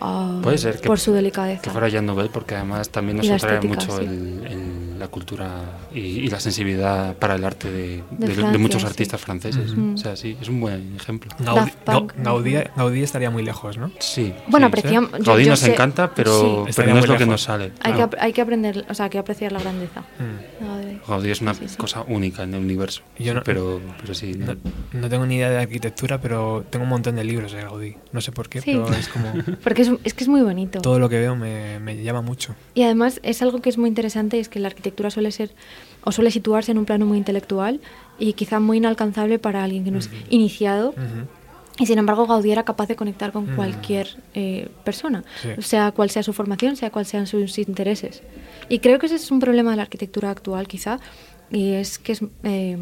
Speaker 3: ah,
Speaker 4: Puede ser que,
Speaker 3: por su delicadeza,
Speaker 4: que fuera Jean Nouvel, porque además también nos atrae
Speaker 3: estética,
Speaker 4: mucho
Speaker 3: sí.
Speaker 4: el- el- la cultura y, y la sensibilidad para el arte de,
Speaker 3: De
Speaker 4: de- de
Speaker 3: Francia,
Speaker 4: muchos
Speaker 3: sí.
Speaker 4: artistas franceses.
Speaker 3: Ujú.
Speaker 4: O sea, sí, es un buen ejemplo.
Speaker 2: Gaudí, Gaudí, Gaudí estaría muy lejos, ¿no?
Speaker 4: Sí.
Speaker 3: Bueno,
Speaker 4: sí.
Speaker 3: apreciamos-
Speaker 4: Gaudí
Speaker 3: yo
Speaker 4: nos
Speaker 3: sé-
Speaker 4: encanta, pero,
Speaker 3: sí.
Speaker 4: pero no es lo que
Speaker 2: lejos.
Speaker 4: nos sale.
Speaker 3: hay, que,
Speaker 4: claro.
Speaker 3: ap- hay que aprender, o sea, hay que apreciar la grandeza.
Speaker 2: Mm.
Speaker 3: De Gaudí.
Speaker 4: es una
Speaker 3: Sí, sí, sí.
Speaker 4: cosa única en el universo.
Speaker 2: Yo no-
Speaker 4: pero, pero sí.
Speaker 2: No, tengo ni idea de arquitectura, pero tengo un montón de libros de Gaudí. No sé por qué,
Speaker 3: Sí.
Speaker 2: pero es como
Speaker 3: Porque es, es que es muy bonito.
Speaker 2: todo lo que veo me, me llama mucho.
Speaker 3: Y además es algo que es muy interesante, es que la arquitectura suele ser o suele situarse en un plano muy intelectual y quizá muy inalcanzable para alguien que no es iniciado.
Speaker 2: Ujú.
Speaker 3: Y sin embargo, Gaudí era capaz de conectar con
Speaker 2: Mm.
Speaker 3: cualquier eh, persona,
Speaker 2: Sí.
Speaker 3: sea cual sea su formación, sea cual sean sus intereses. Y creo que ese es un problema de la arquitectura actual, quizá, y es que es, eh,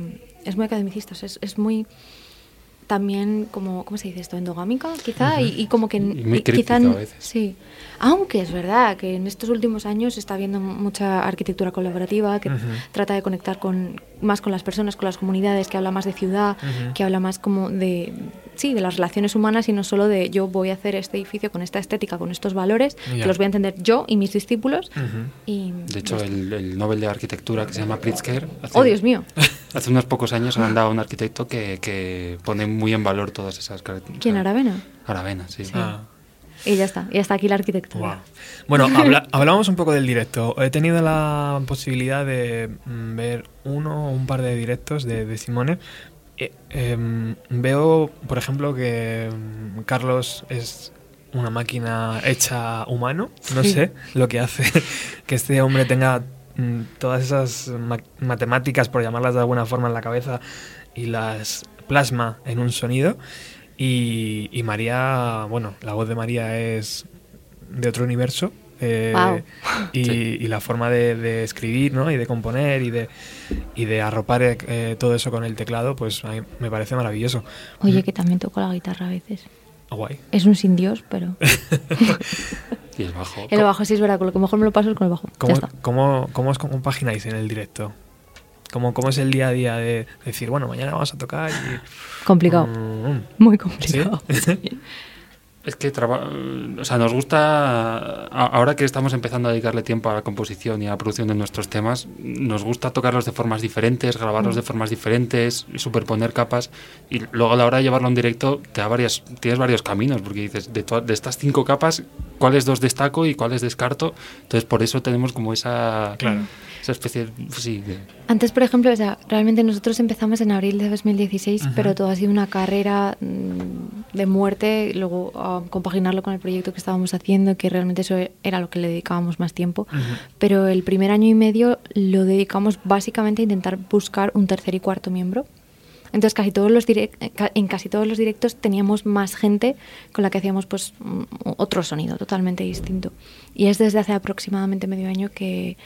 Speaker 3: es muy academicista, o sea, es, es muy también como, ¿cómo se dice esto? Endogámica, quizá, y, y como que
Speaker 4: Y muy
Speaker 3: y quizá
Speaker 4: a veces.
Speaker 3: sí. Aunque es verdad que en estos últimos años se está viendo mucha arquitectura colaborativa que trata de conectar con más con las personas, con las comunidades, que habla más de ciudad, que habla más como de sí, de las relaciones humanas y no solo de yo voy a hacer este edificio con esta estética, con estos valores,
Speaker 2: Ya.
Speaker 3: que los voy a entender yo y mis discípulos. Y
Speaker 4: De hecho, el, el Nobel de Arquitectura que se llama Pritzker. hace-
Speaker 3: oh Dios mío,
Speaker 4: Hace unos pocos años han dado a un arquitecto que, que pone muy en valor todas esas características.
Speaker 3: ¿quién Aravena?
Speaker 4: Aravena, sí.
Speaker 2: Ah.
Speaker 3: Y ya está, y hasta aquí la arquitectura.
Speaker 2: Bueno, habla- hablamos un poco del directo. He tenido la posibilidad de mm, ver uno o un par de directos de, de Simone. Eh, em, veo, por ejemplo, que mm, Carlos es una máquina hecha humano. No
Speaker 3: Sí.
Speaker 2: sé lo que hace que este hombre tenga mm, todas esas ma- matemáticas, por llamarlas de alguna forma, en la cabeza y las plasma en un sonido. Y, y María, bueno, la voz de María es de otro universo. Eh,
Speaker 3: Guau.
Speaker 2: y,
Speaker 4: Sí.
Speaker 2: y la forma de, de escribir ¿no? y de componer y de, y de arropar eh, todo eso con el teclado, pues a mí me parece maravilloso.
Speaker 3: Oye, que también toco la guitarra a veces.
Speaker 2: Guay.
Speaker 3: Es un sin Dios, pero
Speaker 4: Y el bajo.
Speaker 3: el bajo sí es verdad, con lo que mejor me lo paso es con el bajo. Ya
Speaker 2: ¿Cómo,
Speaker 3: está.
Speaker 2: cómo, cómo os compagináis en el directo? ¿Cómo, ¿Cómo es el día a día de decir, bueno, mañana vamos a tocar y...
Speaker 3: Complicado.
Speaker 2: Mm,
Speaker 3: Muy complicado.
Speaker 4: Es que traba- o sea, nos gusta, ahora que estamos empezando a dedicarle tiempo a la composición y a la producción de nuestros temas, nos gusta tocarlos de formas diferentes, grabarlos
Speaker 3: Mm.
Speaker 4: de formas diferentes, superponer capas y luego a la hora de llevarlo en directo te da varias, tienes varios caminos porque dices, de, de estas cinco capas, ¿cuáles dos destaco y cuáles descarto? Entonces por eso tenemos como esa,
Speaker 2: Claro.
Speaker 4: Esa especie de- sí, de-
Speaker 3: Antes, por ejemplo, o sea, realmente nosotros empezamos en abril de 2016,
Speaker 2: Ujú.
Speaker 3: pero todo ha sido una carrera mm, de muerte, luego ah, compaginarlo con el proyecto que estábamos haciendo, que realmente eso era lo que le dedicábamos más tiempo. Pero el primer año y medio lo dedicamos básicamente a intentar buscar un tercer y cuarto miembro. Entonces casi todos los eh, en casi todos los directos teníamos más gente con la que hacíamos pues mm, otro sonido totalmente distinto. Y es desde hace aproximadamente medio año que,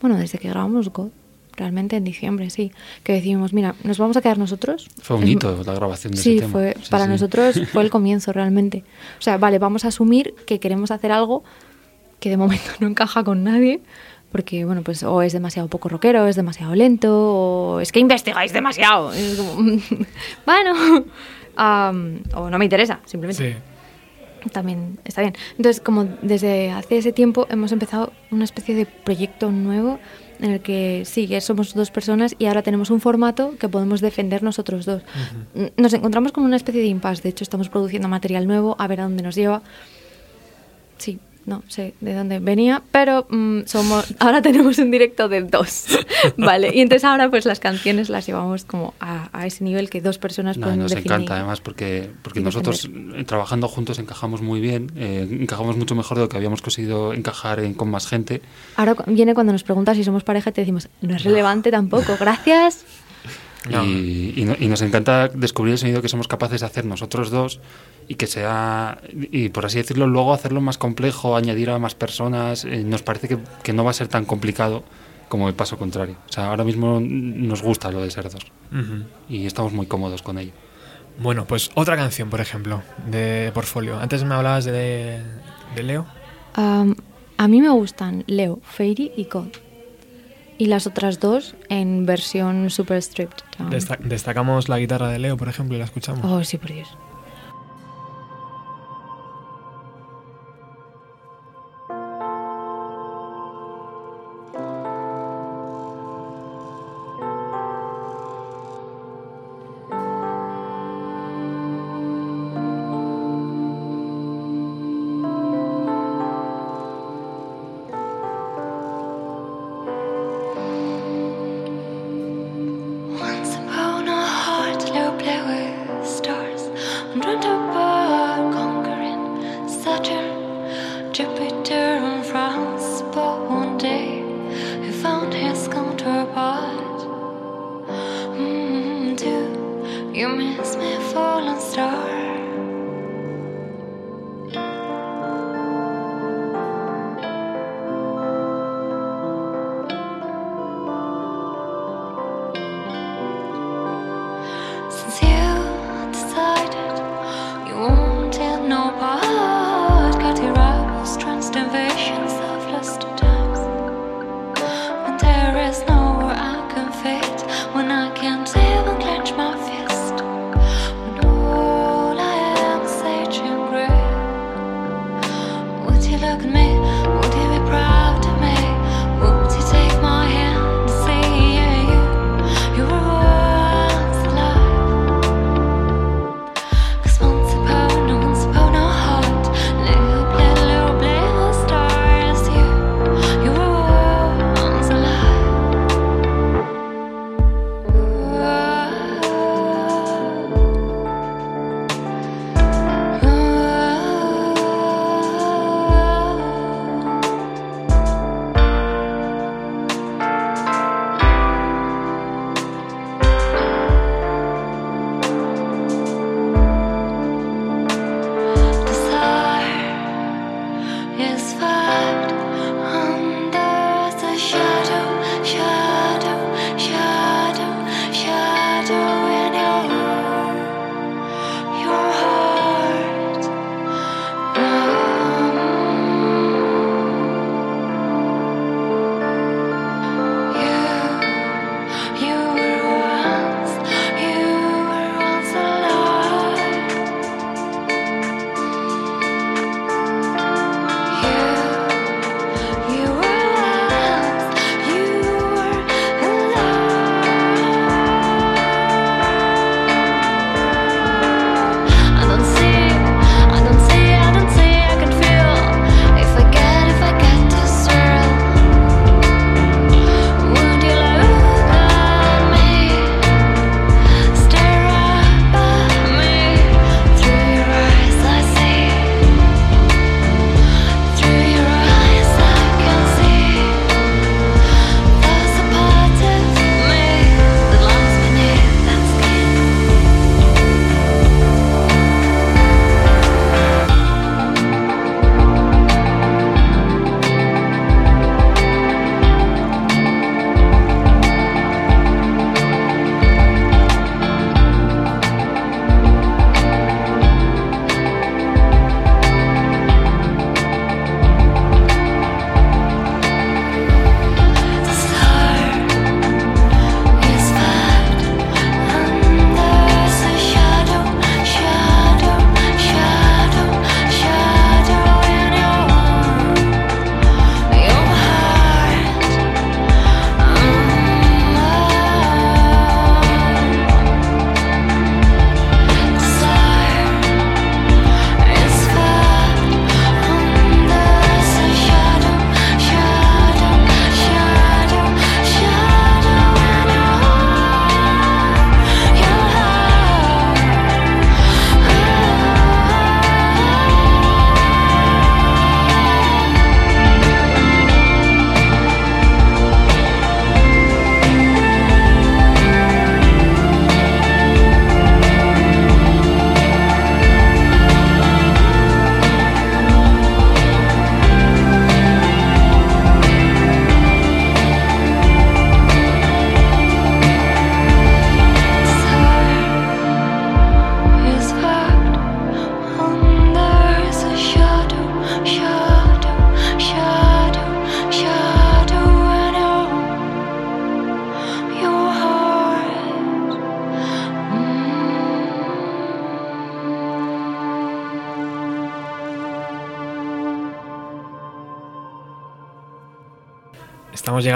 Speaker 3: bueno, desde que grabamos God, realmente en diciembre, sí, que decidimos, mira, nos vamos a quedar nosotros.
Speaker 4: fue un hito la grabación de
Speaker 3: Sí,
Speaker 4: ese tema.
Speaker 3: fue,
Speaker 4: Sí,
Speaker 3: para
Speaker 4: sí.
Speaker 3: nosotros fue el comienzo realmente. O sea, vale, vamos a asumir que queremos hacer algo que de momento no encaja con nadie, porque bueno, pues o es demasiado poco rockero, es demasiado lento, o es que investigáis demasiado. Es como, bueno, am, o no me interesa, simplemente
Speaker 2: Sí.
Speaker 3: También está bien. Entonces, como desde hace ese tiempo hemos empezado una especie de proyecto nuevo en el que sí, somos dos personas y ahora tenemos un formato que podemos defender nosotros dos. Nos encontramos como una especie de impasse, de hecho estamos produciendo material nuevo, a ver a dónde nos lleva. Sí, no sé de dónde venía, pero mm, somos ahora tenemos un directo de dos, ¿vale? Y entonces ahora pues las canciones las llevamos como a, a ese nivel que dos personas
Speaker 4: No,
Speaker 3: pueden
Speaker 4: nos
Speaker 3: definir.
Speaker 4: encanta además porque, porque nosotros eh, trabajando juntos encajamos muy bien, eh, encajamos mucho mejor de lo que habíamos conseguido encajar en- con más gente.
Speaker 3: Ahora viene cuando nos preguntas si somos pareja y te decimos, no es relevante tampoco, gracias.
Speaker 2: No.
Speaker 4: Y, y no- y nos encanta descubrir el sonido que somos capaces de hacer nosotros dos y que sea, y por así decirlo, luego hacerlo más complejo, añadir a más personas, eh, nos parece que, que no va a ser tan complicado como el paso contrario. O sea, ahora mismo nos gusta lo de ser dos
Speaker 2: Ujú.
Speaker 4: y estamos muy cómodos con ello.
Speaker 2: Bueno, pues otra canción, por ejemplo, de Portfolio. Antes me hablabas de, de Leo.
Speaker 3: Am, a mí me gustan Leo, Fairy y God. Y las otras dos en versión super stripped down.
Speaker 2: Desta- destacamos la guitarra de Leo, por ejemplo, y la escuchamos.
Speaker 3: Oh, sí, por Dios.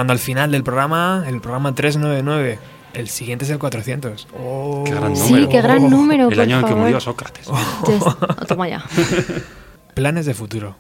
Speaker 2: llegando al final del programa, el programa 399. El siguiente es el 400. Oh,
Speaker 4: qué gran
Speaker 3: oh.
Speaker 4: número.
Speaker 3: Sí, qué gran oh. número.
Speaker 4: Oh,
Speaker 3: el
Speaker 4: año en que murió Sócrates.
Speaker 3: Oh. Ah, toma ya.
Speaker 2: Planes de futuro.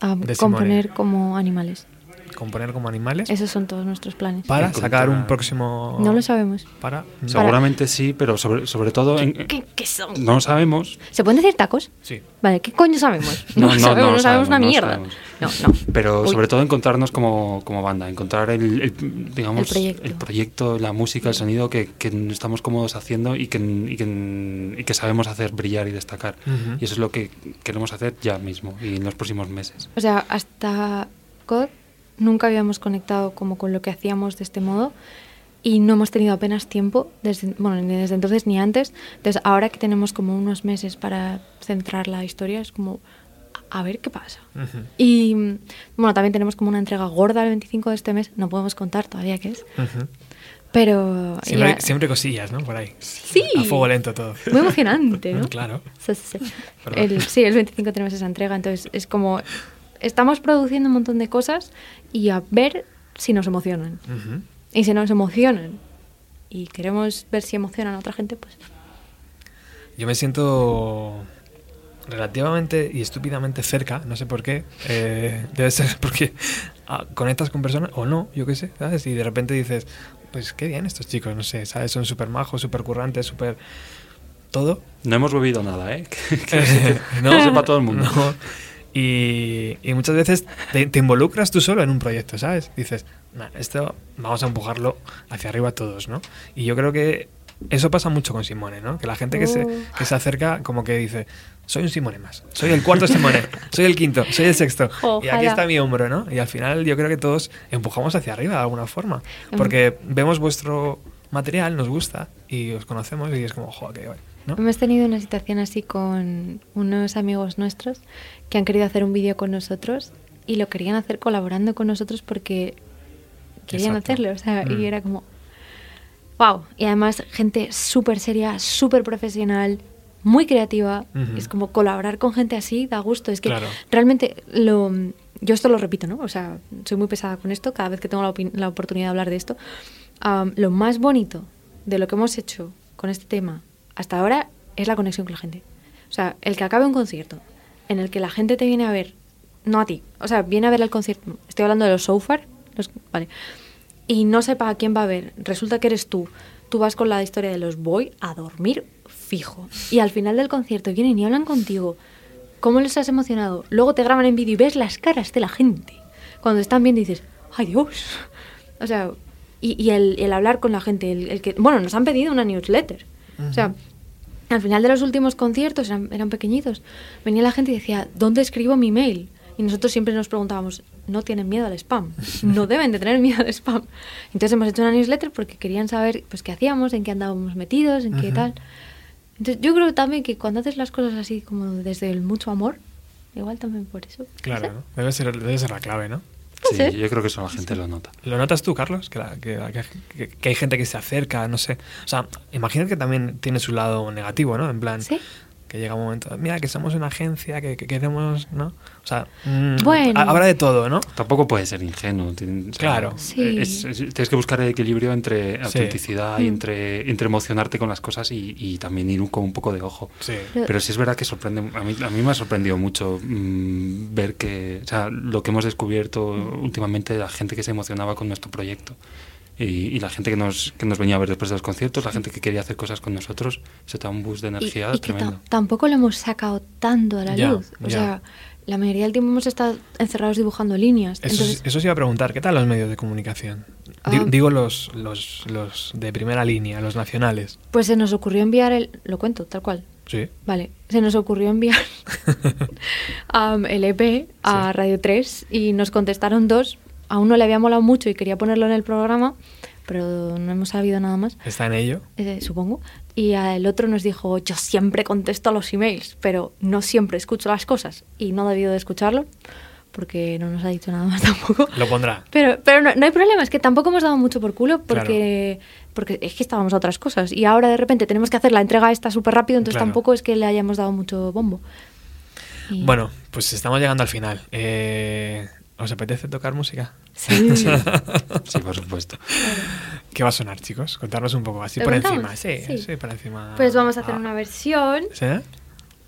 Speaker 3: A
Speaker 2: de
Speaker 3: componer Simone. como animales
Speaker 2: componer como animales
Speaker 3: Esos son todos nuestros planes.
Speaker 2: para
Speaker 4: Encontrar-
Speaker 2: sacar un próximo...
Speaker 3: No lo sabemos.
Speaker 2: Para...
Speaker 4: Seguramente sí, pero sobre, sobre todo en-
Speaker 3: ¿Qué, qué son?
Speaker 4: no sabemos.
Speaker 3: ¿Se pueden decir tacos?
Speaker 2: Sí.
Speaker 3: Vale, ¿qué coño sabemos?
Speaker 4: No, no, no
Speaker 3: sabemos, no sabemos una
Speaker 4: sabemos, no
Speaker 3: mierda.
Speaker 4: sabemos.
Speaker 3: No, no.
Speaker 4: Pero
Speaker 3: Uy.
Speaker 4: sobre todo encontrarnos como, como banda, encontrar el, el, digamos,
Speaker 3: El proyecto.
Speaker 4: proyecto, la música, el sonido que, que estamos cómodos haciendo y que, y, que, y que sabemos hacer brillar y destacar.
Speaker 2: Ujú.
Speaker 4: Y eso es lo que queremos hacer ya mismo y en los próximos meses.
Speaker 3: O sea, hasta God nunca habíamos conectado como con lo que hacíamos de este modo y no hemos tenido apenas tiempo, desde, bueno, ni desde entonces ni antes. Entonces, ahora que tenemos como unos meses para centrar la historia, es como a ver qué pasa.
Speaker 2: Ujú.
Speaker 3: Y mm, bueno, también tenemos como una entrega gorda el 25 de este mes, no podemos contar todavía qué es,
Speaker 2: Ujú.
Speaker 3: pero...
Speaker 2: Siempre,
Speaker 3: ya-
Speaker 2: siempre cosillas, ¿no? Por ahí.
Speaker 3: Sí.
Speaker 2: A fuego lento todo.
Speaker 3: Muy emocionante, ¿no?
Speaker 2: Claro.
Speaker 3: Sí, sí, sí. El, sí, el 25 tenemos esa entrega, entonces es como estamos produciendo un montón de cosas y a ver si nos emocionan.
Speaker 2: Ujú.
Speaker 3: Y si nos emocionan y queremos ver si emocionan a otra gente, pues
Speaker 2: Yo me siento relativamente y estúpidamente cerca, no sé por qué. eh, debe ser porque ah, conectas con personas o no, yo qué sé, ¿sabes? Y de repente dices, pues qué bien estos chicos, no sé, ¿sabes? Son súper majos, súper currantes, súper... Todo.
Speaker 4: No hemos bebido nada, ¿eh? Que, que-
Speaker 2: no,
Speaker 4: sepa todo el mundo.
Speaker 2: no. Y, y muchas veces te, te involucras tú solo en un proyecto, ¿sabes? Dices, "Nah, esto vamos a empujarlo hacia arriba todos, ¿no? Y yo creo que eso pasa mucho con Simone, ¿no? Que la gente que, se,
Speaker 3: Oh.
Speaker 2: que se acerca como que dice, soy un Simone más, soy el cuarto Simone, soy el quinto, soy el sexto. Y aquí
Speaker 3: Ojalá.
Speaker 2: está mi hombro, ¿no? Y al final yo creo que todos empujamos hacia arriba de alguna forma. Porque vemos vuestro material, nos gusta y os conocemos y es como, joder, qué guay", ¿no?
Speaker 3: hemos tenido una situación así con unos amigos nuestros que han querido hacer un vídeo con nosotros y lo querían hacer colaborando con nosotros porque querían
Speaker 2: Exacto.
Speaker 3: hacerlo, o sea,
Speaker 2: Mm.
Speaker 3: y era como wow, y además gente súper seria, súper profesional, muy creativa, es como colaborar con gente así da gusto, es que
Speaker 2: Claro.
Speaker 3: realmente lo yo esto lo repito, ¿no? O sea, soy muy pesada con esto cada vez que tengo la, la oportunidad de hablar de esto. Am, lo más bonito de lo que hemos hecho con este tema hasta ahora es la conexión con la gente. O sea, el que acabe un concierto en el que la gente te viene a ver, no a ti, o sea, viene a ver el concierto, estoy hablando de los Soufar, los, vale, y no sepa a quién va a ver, resulta que eres tú, tú vas con la historia de los voy a dormir fijo, y al final del concierto vienen y hablan contigo, cómo les has emocionado, luego te graban en vídeo y ves las caras de la gente, cuando están y dices, ay Dios, o sea, y, el, hablar con la gente, el que, bueno, nos han pedido una newsletter, o sea, al final de los últimos conciertos, eran, eran pequeñitos, venía la gente y decía, ¿dónde escribo mi mail? Y nosotros siempre nos preguntábamos, ¿no tienen miedo al spam? No deben de tener miedo al spam. Entonces hemos hecho una newsletter porque querían saber pues, qué hacíamos, en qué andábamos metidos, en qué tal. Entonces yo creo también que cuando haces las cosas así como desde el mucho amor, igual también por eso.
Speaker 2: Claro. ¿no? Debe ser, debe ser la clave, ¿no?
Speaker 4: Sí,
Speaker 3: ser.
Speaker 4: yo creo que eso la gente lo nota.
Speaker 2: ¿Lo notas tú, Carlos? Que, la- que, que- que hay gente que se acerca, no sé. O sea, imagino que también tiene su lado negativo, ¿no? En plan,
Speaker 3: ¿Sí?
Speaker 2: Que llega un momento, mira, que somos una agencia, que, que queremos, ¿no? O sea, mm,
Speaker 3: Bueno.
Speaker 2: ha- habrá de todo, ¿no?
Speaker 4: Tampoco puede ser ingenuo. tien- o sea,
Speaker 2: Claro.
Speaker 3: Sí.
Speaker 4: es- es- tienes que buscar el equilibrio entre
Speaker 2: Sí.
Speaker 4: autenticidad y
Speaker 3: Mm.
Speaker 4: entre, entre emocionarte con las cosas y, y también ir con un poco de ojo.
Speaker 2: Sí.
Speaker 3: Pero-
Speaker 4: Pero sí es verdad que sorprende, a mí, a mí me ha sorprendido mucho mm, ver que, o sea, lo que hemos descubierto últimamente, la gente que se emocionaba con nuestro proyecto y, y la gente que nos, que nos venía a ver después de los conciertos, la gente que quería hacer cosas con nosotros, te da un boost de energía
Speaker 3: y
Speaker 4: tremendo.
Speaker 3: tampoco lo hemos sacado tanto a la
Speaker 2: Ya,
Speaker 3: luz. O
Speaker 2: ya.
Speaker 3: sea, la mayoría del tiempo hemos estado encerrados dibujando líneas.
Speaker 2: Eso,
Speaker 3: Entonces,
Speaker 2: eso se iba a preguntar, ¿qué tal los medios de comunicación?
Speaker 3: Ah.
Speaker 2: Digo los, los, los de primera línea, los nacionales.
Speaker 3: pues se nos ocurrió enviar el... Lo cuento, tal cual.
Speaker 2: Sí.
Speaker 3: Vale, se nos ocurrió enviar am, el EP a
Speaker 2: Sí.
Speaker 3: Radio 3 y nos contestaron dos. A uno le había molado mucho y quería ponerlo en el programa, pero no hemos sabido nada más,
Speaker 2: ¿Está en ello?
Speaker 3: eh, supongo. Y el otro nos dijo, yo siempre contesto a los emails, pero no siempre escucho las cosas. Y no ha debido de escucharlo, porque no nos ha dicho nada más tampoco.
Speaker 2: Lo pondrá.
Speaker 3: Pero, pero no, no hay problema, es que tampoco hemos dado mucho por culo porque, porque es que estábamos a otras cosas. Y ahora de repente tenemos que hacer la entrega esta súper rápido, entonces
Speaker 2: Claro.
Speaker 3: tampoco es que le hayamos dado mucho bombo. Y-
Speaker 2: Bueno, pues estamos llegando al final. Eh, ¿Os apetece tocar música?
Speaker 3: Sí.
Speaker 4: Sí, por supuesto.
Speaker 2: ¿Qué va a sonar, chicos? Contarnos un poco, así
Speaker 3: ¿Lo
Speaker 2: por
Speaker 3: contamos?
Speaker 2: encima. Sí,
Speaker 3: Sí.
Speaker 2: sí, por encima.
Speaker 3: Pues vamos a hacer
Speaker 2: Ah.
Speaker 3: una versión
Speaker 2: ¿Sí?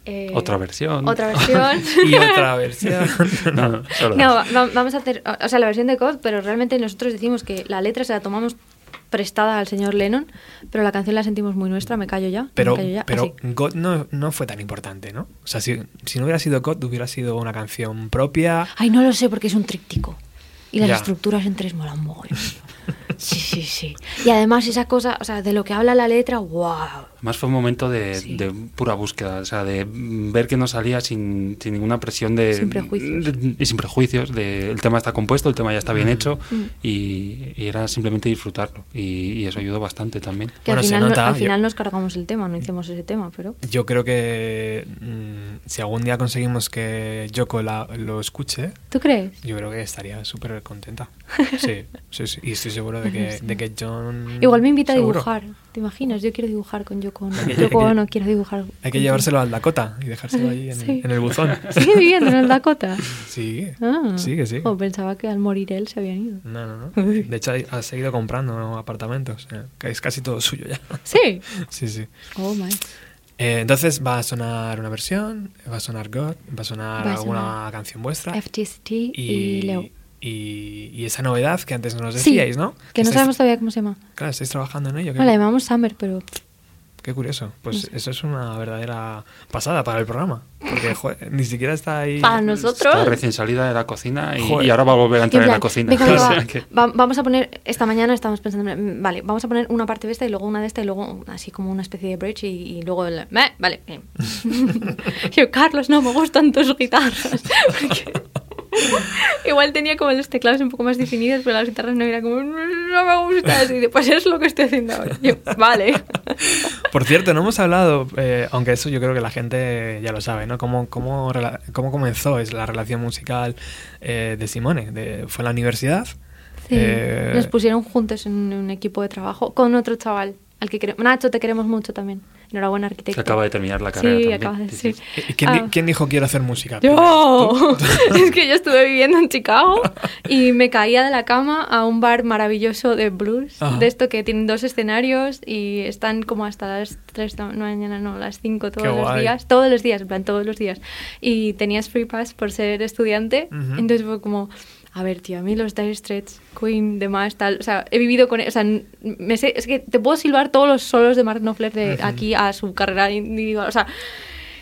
Speaker 3: eh,
Speaker 4: Otra versión.
Speaker 3: Otra versión.
Speaker 2: Y otra versión.
Speaker 4: No, no, solo
Speaker 3: No,
Speaker 4: dos.
Speaker 3: va- va- vamos a hacer, o sea, la versión de COD, pero realmente nosotros decimos que la letra se la tomamos prestada al señor Lennon, pero la canción la sentimos muy nuestra, me callo ya.
Speaker 2: Pero,
Speaker 3: me callo ya,
Speaker 2: pero. God no, no fue tan importante, ¿no? O sea, si, si no hubiera sido God, hubiera sido una canción propia.
Speaker 3: Ay, no lo sé porque es un tríptico. Y las
Speaker 2: Ya.
Speaker 3: estructuras en tres molan mogollón. Sí, sí, sí. Y además esa cosa, o sea, de lo que habla la letra, wow.
Speaker 4: Además fue un momento de,
Speaker 3: Sí.
Speaker 4: de pura búsqueda, o sea, de mm, ver que no salía sin, sin ninguna presión de...
Speaker 3: Sin prejuicios.
Speaker 4: de- y sin prejuicios, de el tema está compuesto, el tema ya está bien hecho
Speaker 3: Mm.
Speaker 4: y, y era simplemente disfrutarlo y, y eso ayudó bastante también.
Speaker 3: Que
Speaker 2: Bueno,
Speaker 3: al
Speaker 2: se
Speaker 3: final, no-
Speaker 2: nota,
Speaker 3: al
Speaker 2: yo-
Speaker 3: final nos cargamos el tema, no hicimos ese tema, pero...
Speaker 2: Yo creo que mm, si algún día conseguimos que Yoko la- lo escuche,
Speaker 3: ¿Tú crees?
Speaker 2: yo creo que estaría súper contenta. Sí, sí, sí. Y estoy seguro de que, de que John.
Speaker 3: Igual me invita a dibujar, ¿te imaginas? Yo quiero dibujar con Yoko Yoko Ono quiero dibujar.
Speaker 2: Hay que llevárselo al Dakota y dejárselo ahí en,
Speaker 3: Sí.
Speaker 2: en el buzón.
Speaker 3: ¿Sigue viviendo en el Dakota?
Speaker 2: Sí,
Speaker 3: Ah.
Speaker 2: sí, que sí.
Speaker 3: O pensaba que al morir él se habían ido.
Speaker 2: No, no, no. De hecho, ha seguido comprando apartamentos. que es casi todo suyo ya.
Speaker 3: Sí.
Speaker 2: Sí, sí.
Speaker 3: Oh, my.
Speaker 2: Eh, entonces va a sonar una versión, va a sonar God, va a sonar
Speaker 3: Va a
Speaker 2: alguna
Speaker 3: sonar
Speaker 2: canción vuestra.
Speaker 3: FTCT y, Leo.
Speaker 2: y, y esa novedad que antes nos
Speaker 3: Sí,
Speaker 2: decíais, ¿no?
Speaker 3: Que no sabemos todavía cómo se llama.
Speaker 2: Claro, estáis trabajando en ello.
Speaker 3: No, la llamamos Summer, pero...
Speaker 2: Qué curioso. Pues eso es una verdadera pasada para el programa. Porque joder, ni siquiera está ahí.
Speaker 3: Para nosotros...
Speaker 4: Está recién salida de la cocina y, ahora va a volver a entrar
Speaker 3: en
Speaker 4: la cocina.
Speaker 3: venga,
Speaker 4: O
Speaker 3: venga,
Speaker 4: sea
Speaker 3: va.
Speaker 4: que-
Speaker 3: Va- vamos a poner, esta mañana estábamos pensando, vale, vamos a poner una parte de esta y luego una de esta y luego así como una especie de bridge y, y luego el... "Meh", vale. bien. Yo, Carlos, no me gustan tus guitarras. Porque Igual tenía como los teclados un poco más definidos, pero las guitarras no era como, no me gusta. Y pues es lo que estoy haciendo ahora. Yo, vale.
Speaker 2: Por cierto, no hemos hablado, eh, aunque eso yo creo que la gente ya lo sabe, ¿no? ¿Cómo, cómo, cómo comenzó es la relación musical eh, de Simone? De- ¿Fue en la universidad?
Speaker 3: Sí,
Speaker 2: Eh,
Speaker 3: nos pusieron juntos en un equipo de trabajo con otro chaval, al que queremos. Nacho, te queremos mucho también. Enhorabuena, arquitecto.
Speaker 4: Acaba de terminar la carrera
Speaker 3: Sí,
Speaker 4: también.
Speaker 3: acaba de
Speaker 4: Sí,
Speaker 3: sí.
Speaker 4: sí.
Speaker 2: ¿Y ¿Quién,
Speaker 3: Ah.
Speaker 2: quién dijo quiero hacer música?
Speaker 3: Yo, es que yo estuve viviendo en Chicago y me caía de la cama a un bar maravilloso de blues,
Speaker 2: Ajá.
Speaker 3: de esto que tienen dos escenarios y están como hasta las 3 de la mañana, no, las 5 todos
Speaker 2: Qué
Speaker 3: los
Speaker 2: guay.
Speaker 3: días, todos los días, en plan todos los días. Y tenías free pass por ser estudiante,
Speaker 2: Ujú.
Speaker 3: entonces fue como, a ver, tío, a mí los Dire Straits, Queen, demás, tal, o sea, he vivido con, o sea, me sé, es que te puedo silbar todos los solos de Mark Knopfler de aquí a su carrera individual, o sea,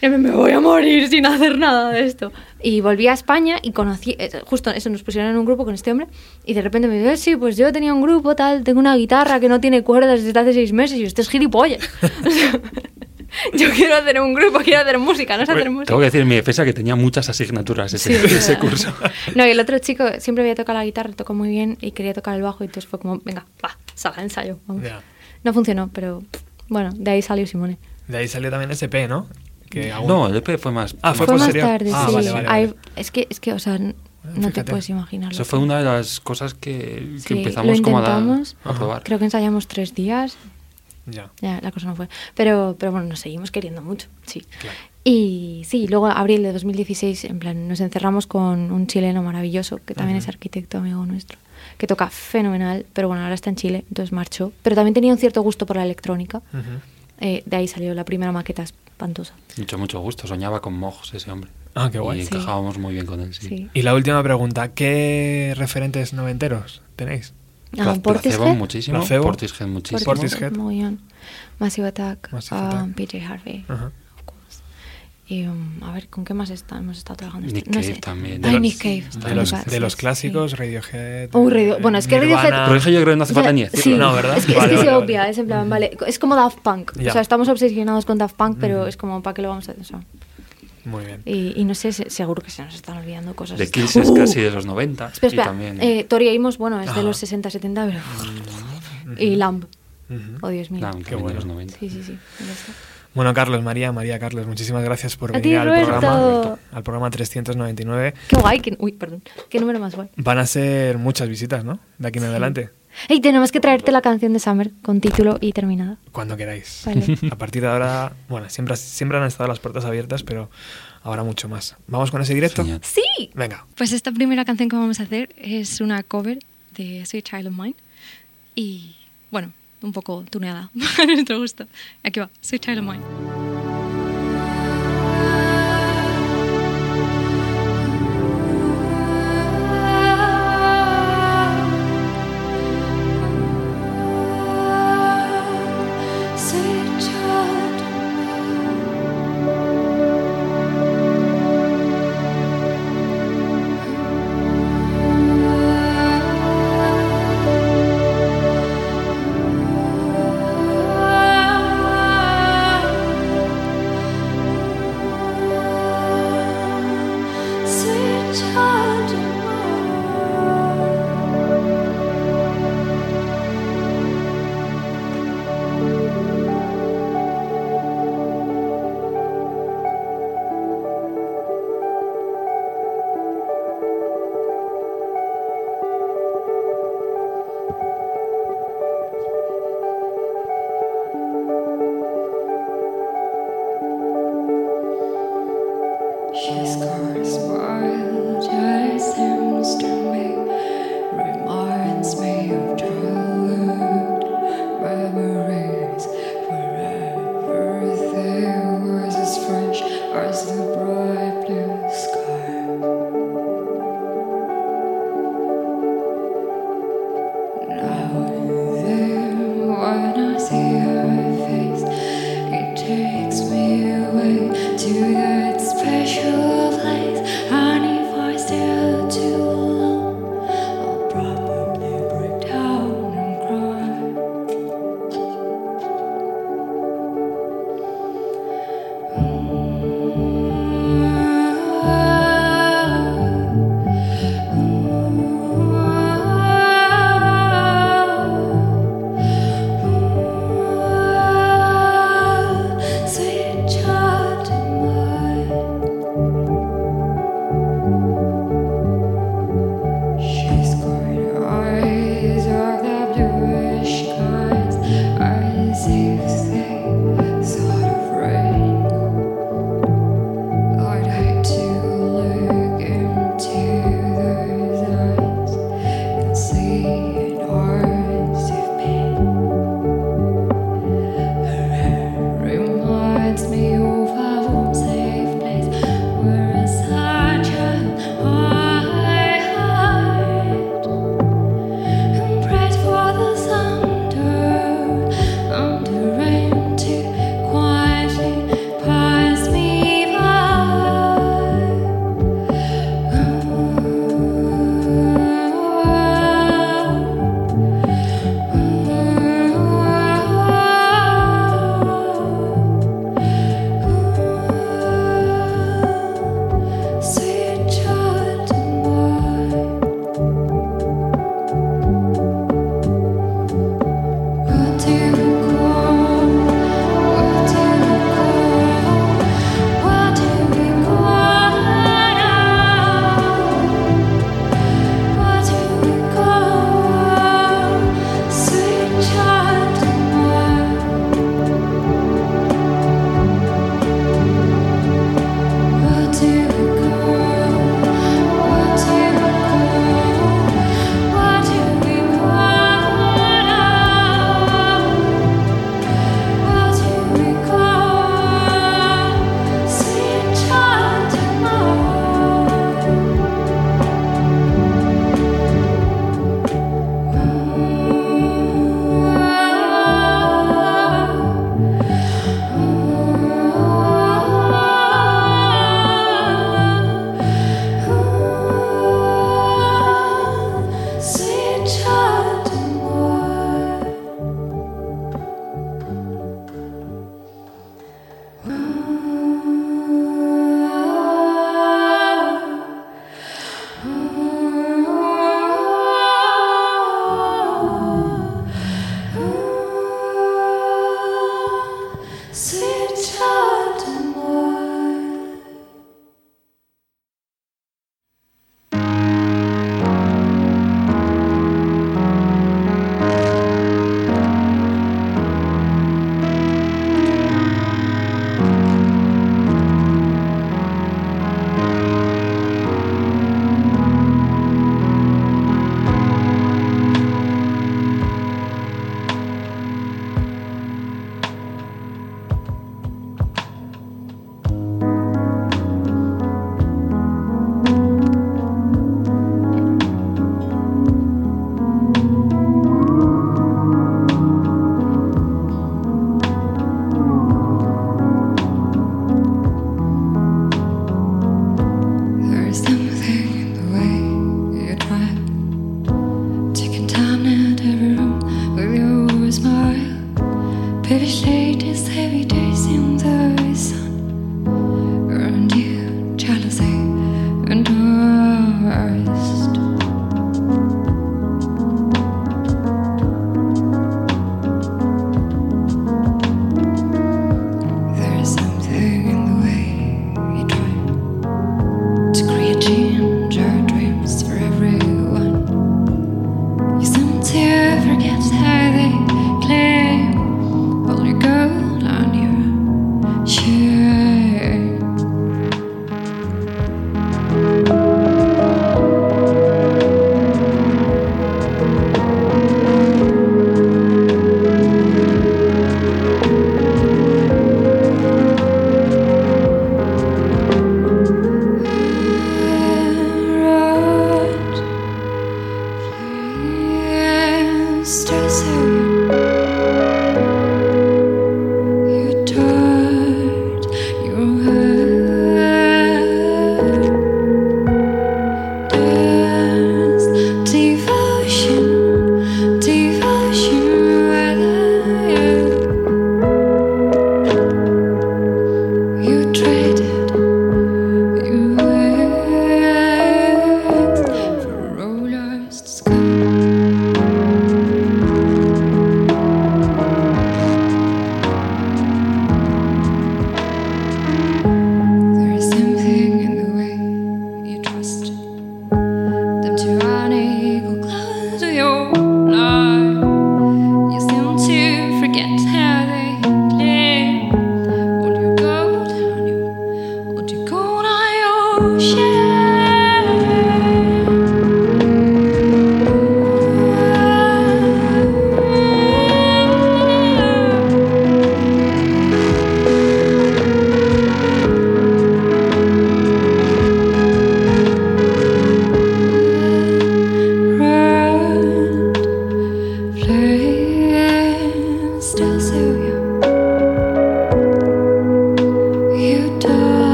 Speaker 3: me me voy a morir sin hacer nada de esto. Y volví a España y conocí, eh, justo eso, nos pusieron en un grupo con este hombre y de repente me dijo, "Eh, sí, pues yo tenía un grupo, tal, tengo una guitarra que no tiene cuerdas desde hace seis meses y usted es gilipollas. Yo quiero hacer un grupo, quiero hacer música, no sé hacer música.
Speaker 4: Tengo que decir en mi defensa que tenía muchas asignaturas ese,
Speaker 3: Sí, es
Speaker 4: ese curso.
Speaker 3: No, y el otro chico siempre había tocado la guitarra, tocó muy bien y quería tocar el bajo y entonces fue como, venga, va, salga, ensayo. vamos.
Speaker 2: Ya.
Speaker 3: No funcionó, pero bueno, de ahí salió Simone.
Speaker 2: De ahí salió también SP, ¿no? Que aún-
Speaker 4: No, el EP fue más.
Speaker 2: Ah, fue
Speaker 3: Fue más tarde,
Speaker 2: Ah,
Speaker 3: sí.
Speaker 2: vale, vale, vale.
Speaker 3: es, que, es que, o sea, no te
Speaker 2: fíjate.
Speaker 3: puedes imaginar.
Speaker 4: Eso fue una de las cosas que, que
Speaker 3: Sí,
Speaker 4: empezamos
Speaker 3: lo
Speaker 4: como a, a probar.
Speaker 3: Creo que ensayamos tres días,
Speaker 2: Ya.
Speaker 3: ya la cosa no fue. Pero, pero bueno, nos seguimos queriendo mucho, sí.
Speaker 2: Claro.
Speaker 3: Y sí, luego abril de 2016, en plan, nos encerramos con un chileno maravilloso, que también es arquitecto amigo nuestro, que toca fenomenal, pero bueno, ahora está en Chile, entonces marchó. Pero también tenía un cierto gusto por la electrónica. Eh, de ahí salió la primera maqueta espantosa.
Speaker 4: Mucho, mucho gusto. Soñaba con Mogs ese hombre.
Speaker 2: Ah, qué guay.
Speaker 4: Y
Speaker 3: Sí.
Speaker 4: encajábamos muy bien con él, sí.
Speaker 3: Sí.
Speaker 2: Y la última pregunta, ¿qué referentes noventeros tenéis?
Speaker 3: Ah,
Speaker 4: Pla-
Speaker 3: Portishead.
Speaker 4: Muchísimo.
Speaker 2: Placebo.
Speaker 4: Portishead muchísimo.
Speaker 2: Portishead.
Speaker 3: Mogollón. Massive Attack,
Speaker 2: Massive
Speaker 3: um,
Speaker 2: Attack.
Speaker 3: PJ Harvey. Of course. Y um, a ver, ¿con qué más está? hemos estado trabajando?
Speaker 4: Nick
Speaker 3: Este- no
Speaker 4: Cave
Speaker 3: sé.
Speaker 4: también.
Speaker 3: Ay,
Speaker 4: De
Speaker 3: Nick
Speaker 4: los-
Speaker 3: Cave.
Speaker 4: de
Speaker 2: los, de
Speaker 3: sí,
Speaker 2: los
Speaker 3: sí.
Speaker 2: clásicos, Radiohead.
Speaker 3: Uy, Radio- bueno, es que
Speaker 2: Nirvana.
Speaker 3: Radiohead-
Speaker 4: Pero eso yo creo que no hace falta ni decirlo.
Speaker 3: sí,
Speaker 2: No, ¿verdad?
Speaker 3: Es que, es,
Speaker 2: Vale,
Speaker 3: que se
Speaker 2: vale,
Speaker 3: obvia,
Speaker 2: vale.
Speaker 3: es en plan, vale, es como Daft Punk.
Speaker 2: Ya.
Speaker 3: O sea, estamos obsesionados con Daft Punk, pero es como, ¿para qué lo vamos a hacer?
Speaker 2: Muy bien.
Speaker 3: y, y no sé, se- seguro que se nos están olvidando cosas.
Speaker 4: De Kills es
Speaker 3: Uh,
Speaker 4: casi de los 90.
Speaker 3: Espera,
Speaker 4: y
Speaker 3: espera.
Speaker 4: también,
Speaker 3: Eh, Tori Amos, bueno, es
Speaker 2: Ajá.
Speaker 3: de los 60, 70, pero... Y Lamb.
Speaker 2: Ujú.
Speaker 3: Oh, Dios mío.
Speaker 4: Nah,
Speaker 2: Qué bueno.
Speaker 4: los 90.
Speaker 3: Sí, sí, sí.
Speaker 2: Bueno, Carlos, María, María, Carlos, muchísimas gracias por
Speaker 3: A
Speaker 2: venir
Speaker 3: ti,
Speaker 2: al
Speaker 3: Roberto.
Speaker 2: programa, al programa 399.
Speaker 3: Qué guay, qué, uy, perdón. Qué número más guay.
Speaker 2: Van a ser muchas visitas, ¿no? De aquí en adelante.
Speaker 3: Hey, tenemos que traerte la canción de Summer con título y terminada.
Speaker 2: Cuando queráis.
Speaker 3: Vale.
Speaker 2: A partir de ahora, bueno, siempre, siempre han estado las puertas abiertas, pero ahora mucho más. ¿Vamos con ese directo?
Speaker 4: Genial.
Speaker 3: ¡Sí!
Speaker 2: Venga.
Speaker 3: Pues esta primera canción que vamos a hacer es una cover de Sweet Child of Mine. Y, bueno, un poco tuneada a nuestro gusto. Aquí va, Sweet Child of Mine.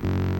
Speaker 1: For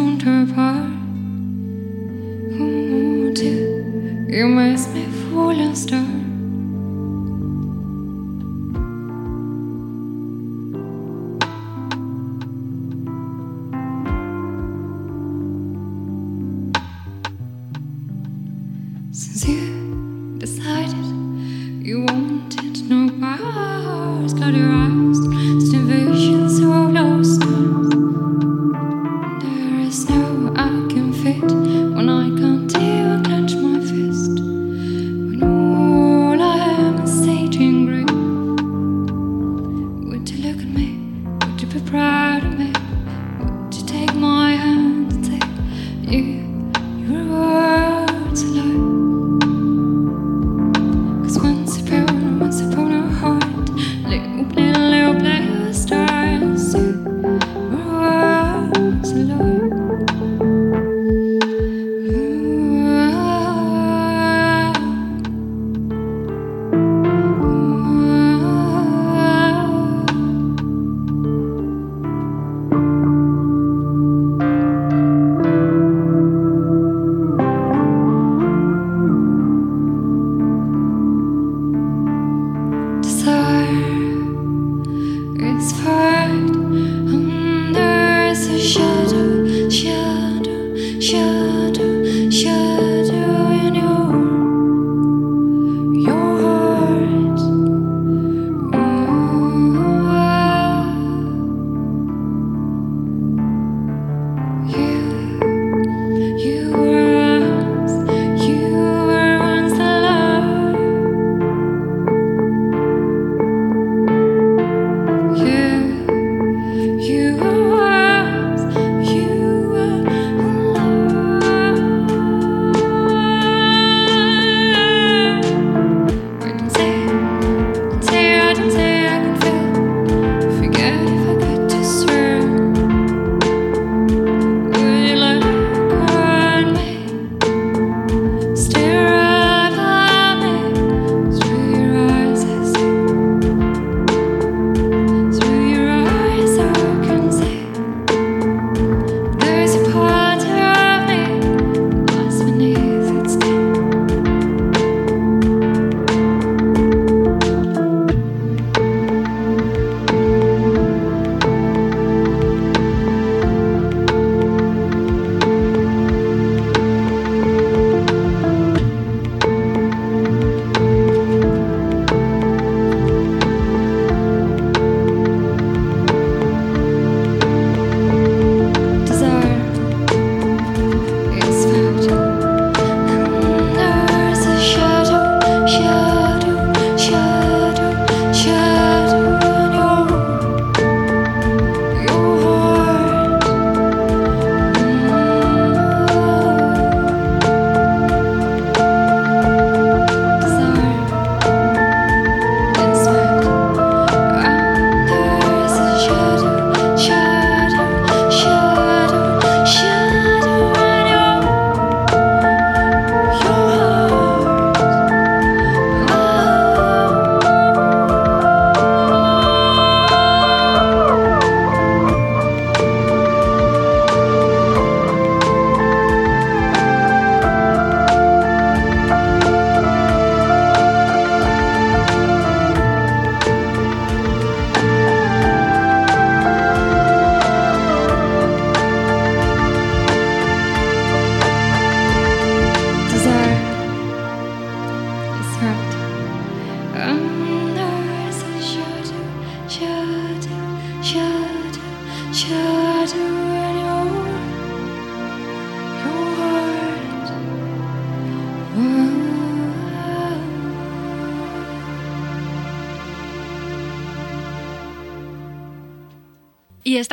Speaker 6: don't apart. You du, gör mig
Speaker 1: som en.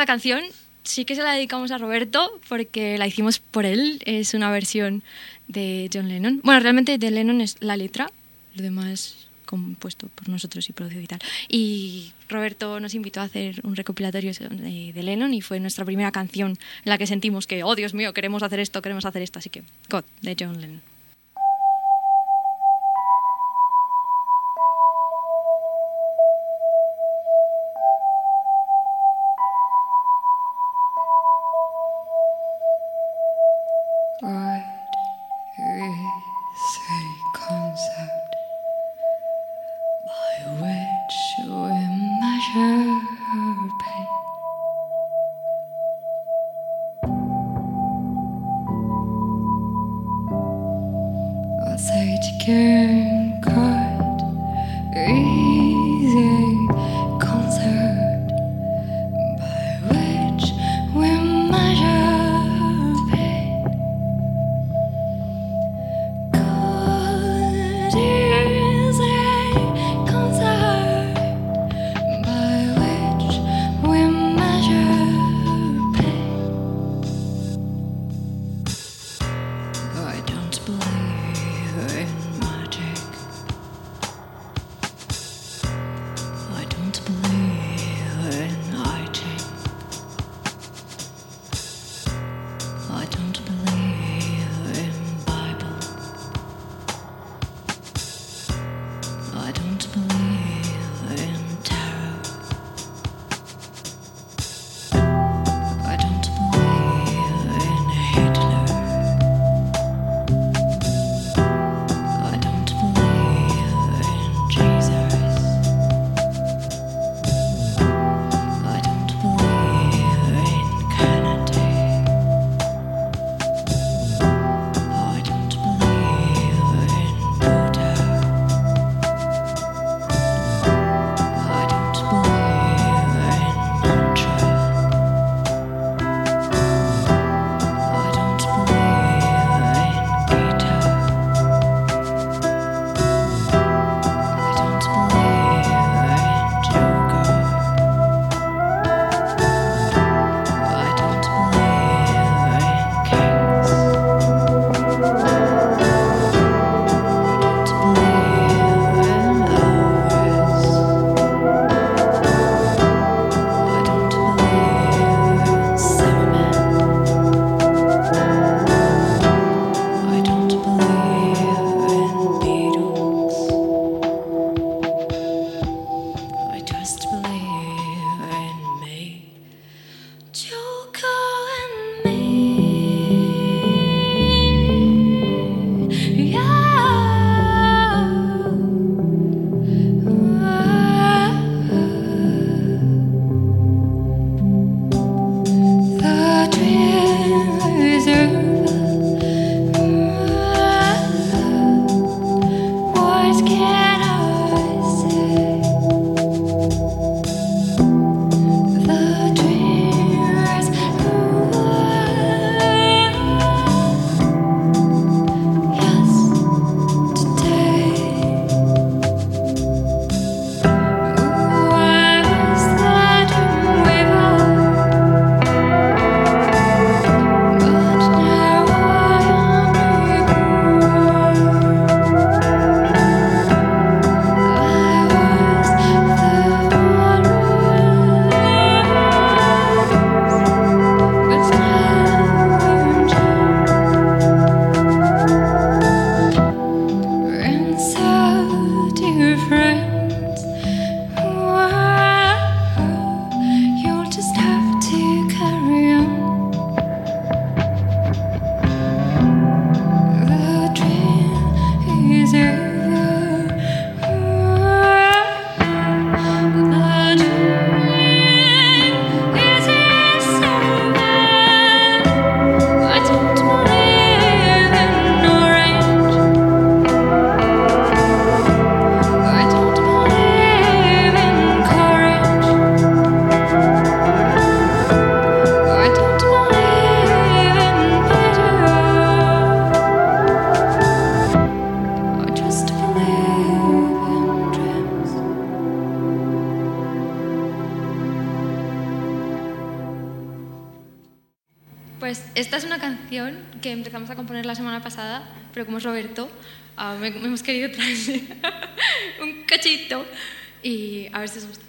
Speaker 1: canción sí que se la dedicamos a Roberto porque la hicimos por él. Es una versión de John Lennon. Bueno, realmente de Lennon es la letra, lo demás compuesto por nosotros y producido y tal. Y Roberto nos invitó a hacer un recopilatorio de, de Lennon y fue nuestra primera canción en la que sentimos que, oh Dios mío, queremos hacer esto, queremos hacer esto. Así que, God, de John Lennon.
Speaker 7: me
Speaker 3: hemos querido traerle un cachito y a ver si os gusta.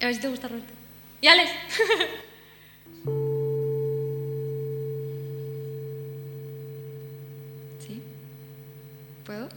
Speaker 3: A ver si te gusta, Roberto. ¡Y Alex! ¿Sí? ¿Puedo?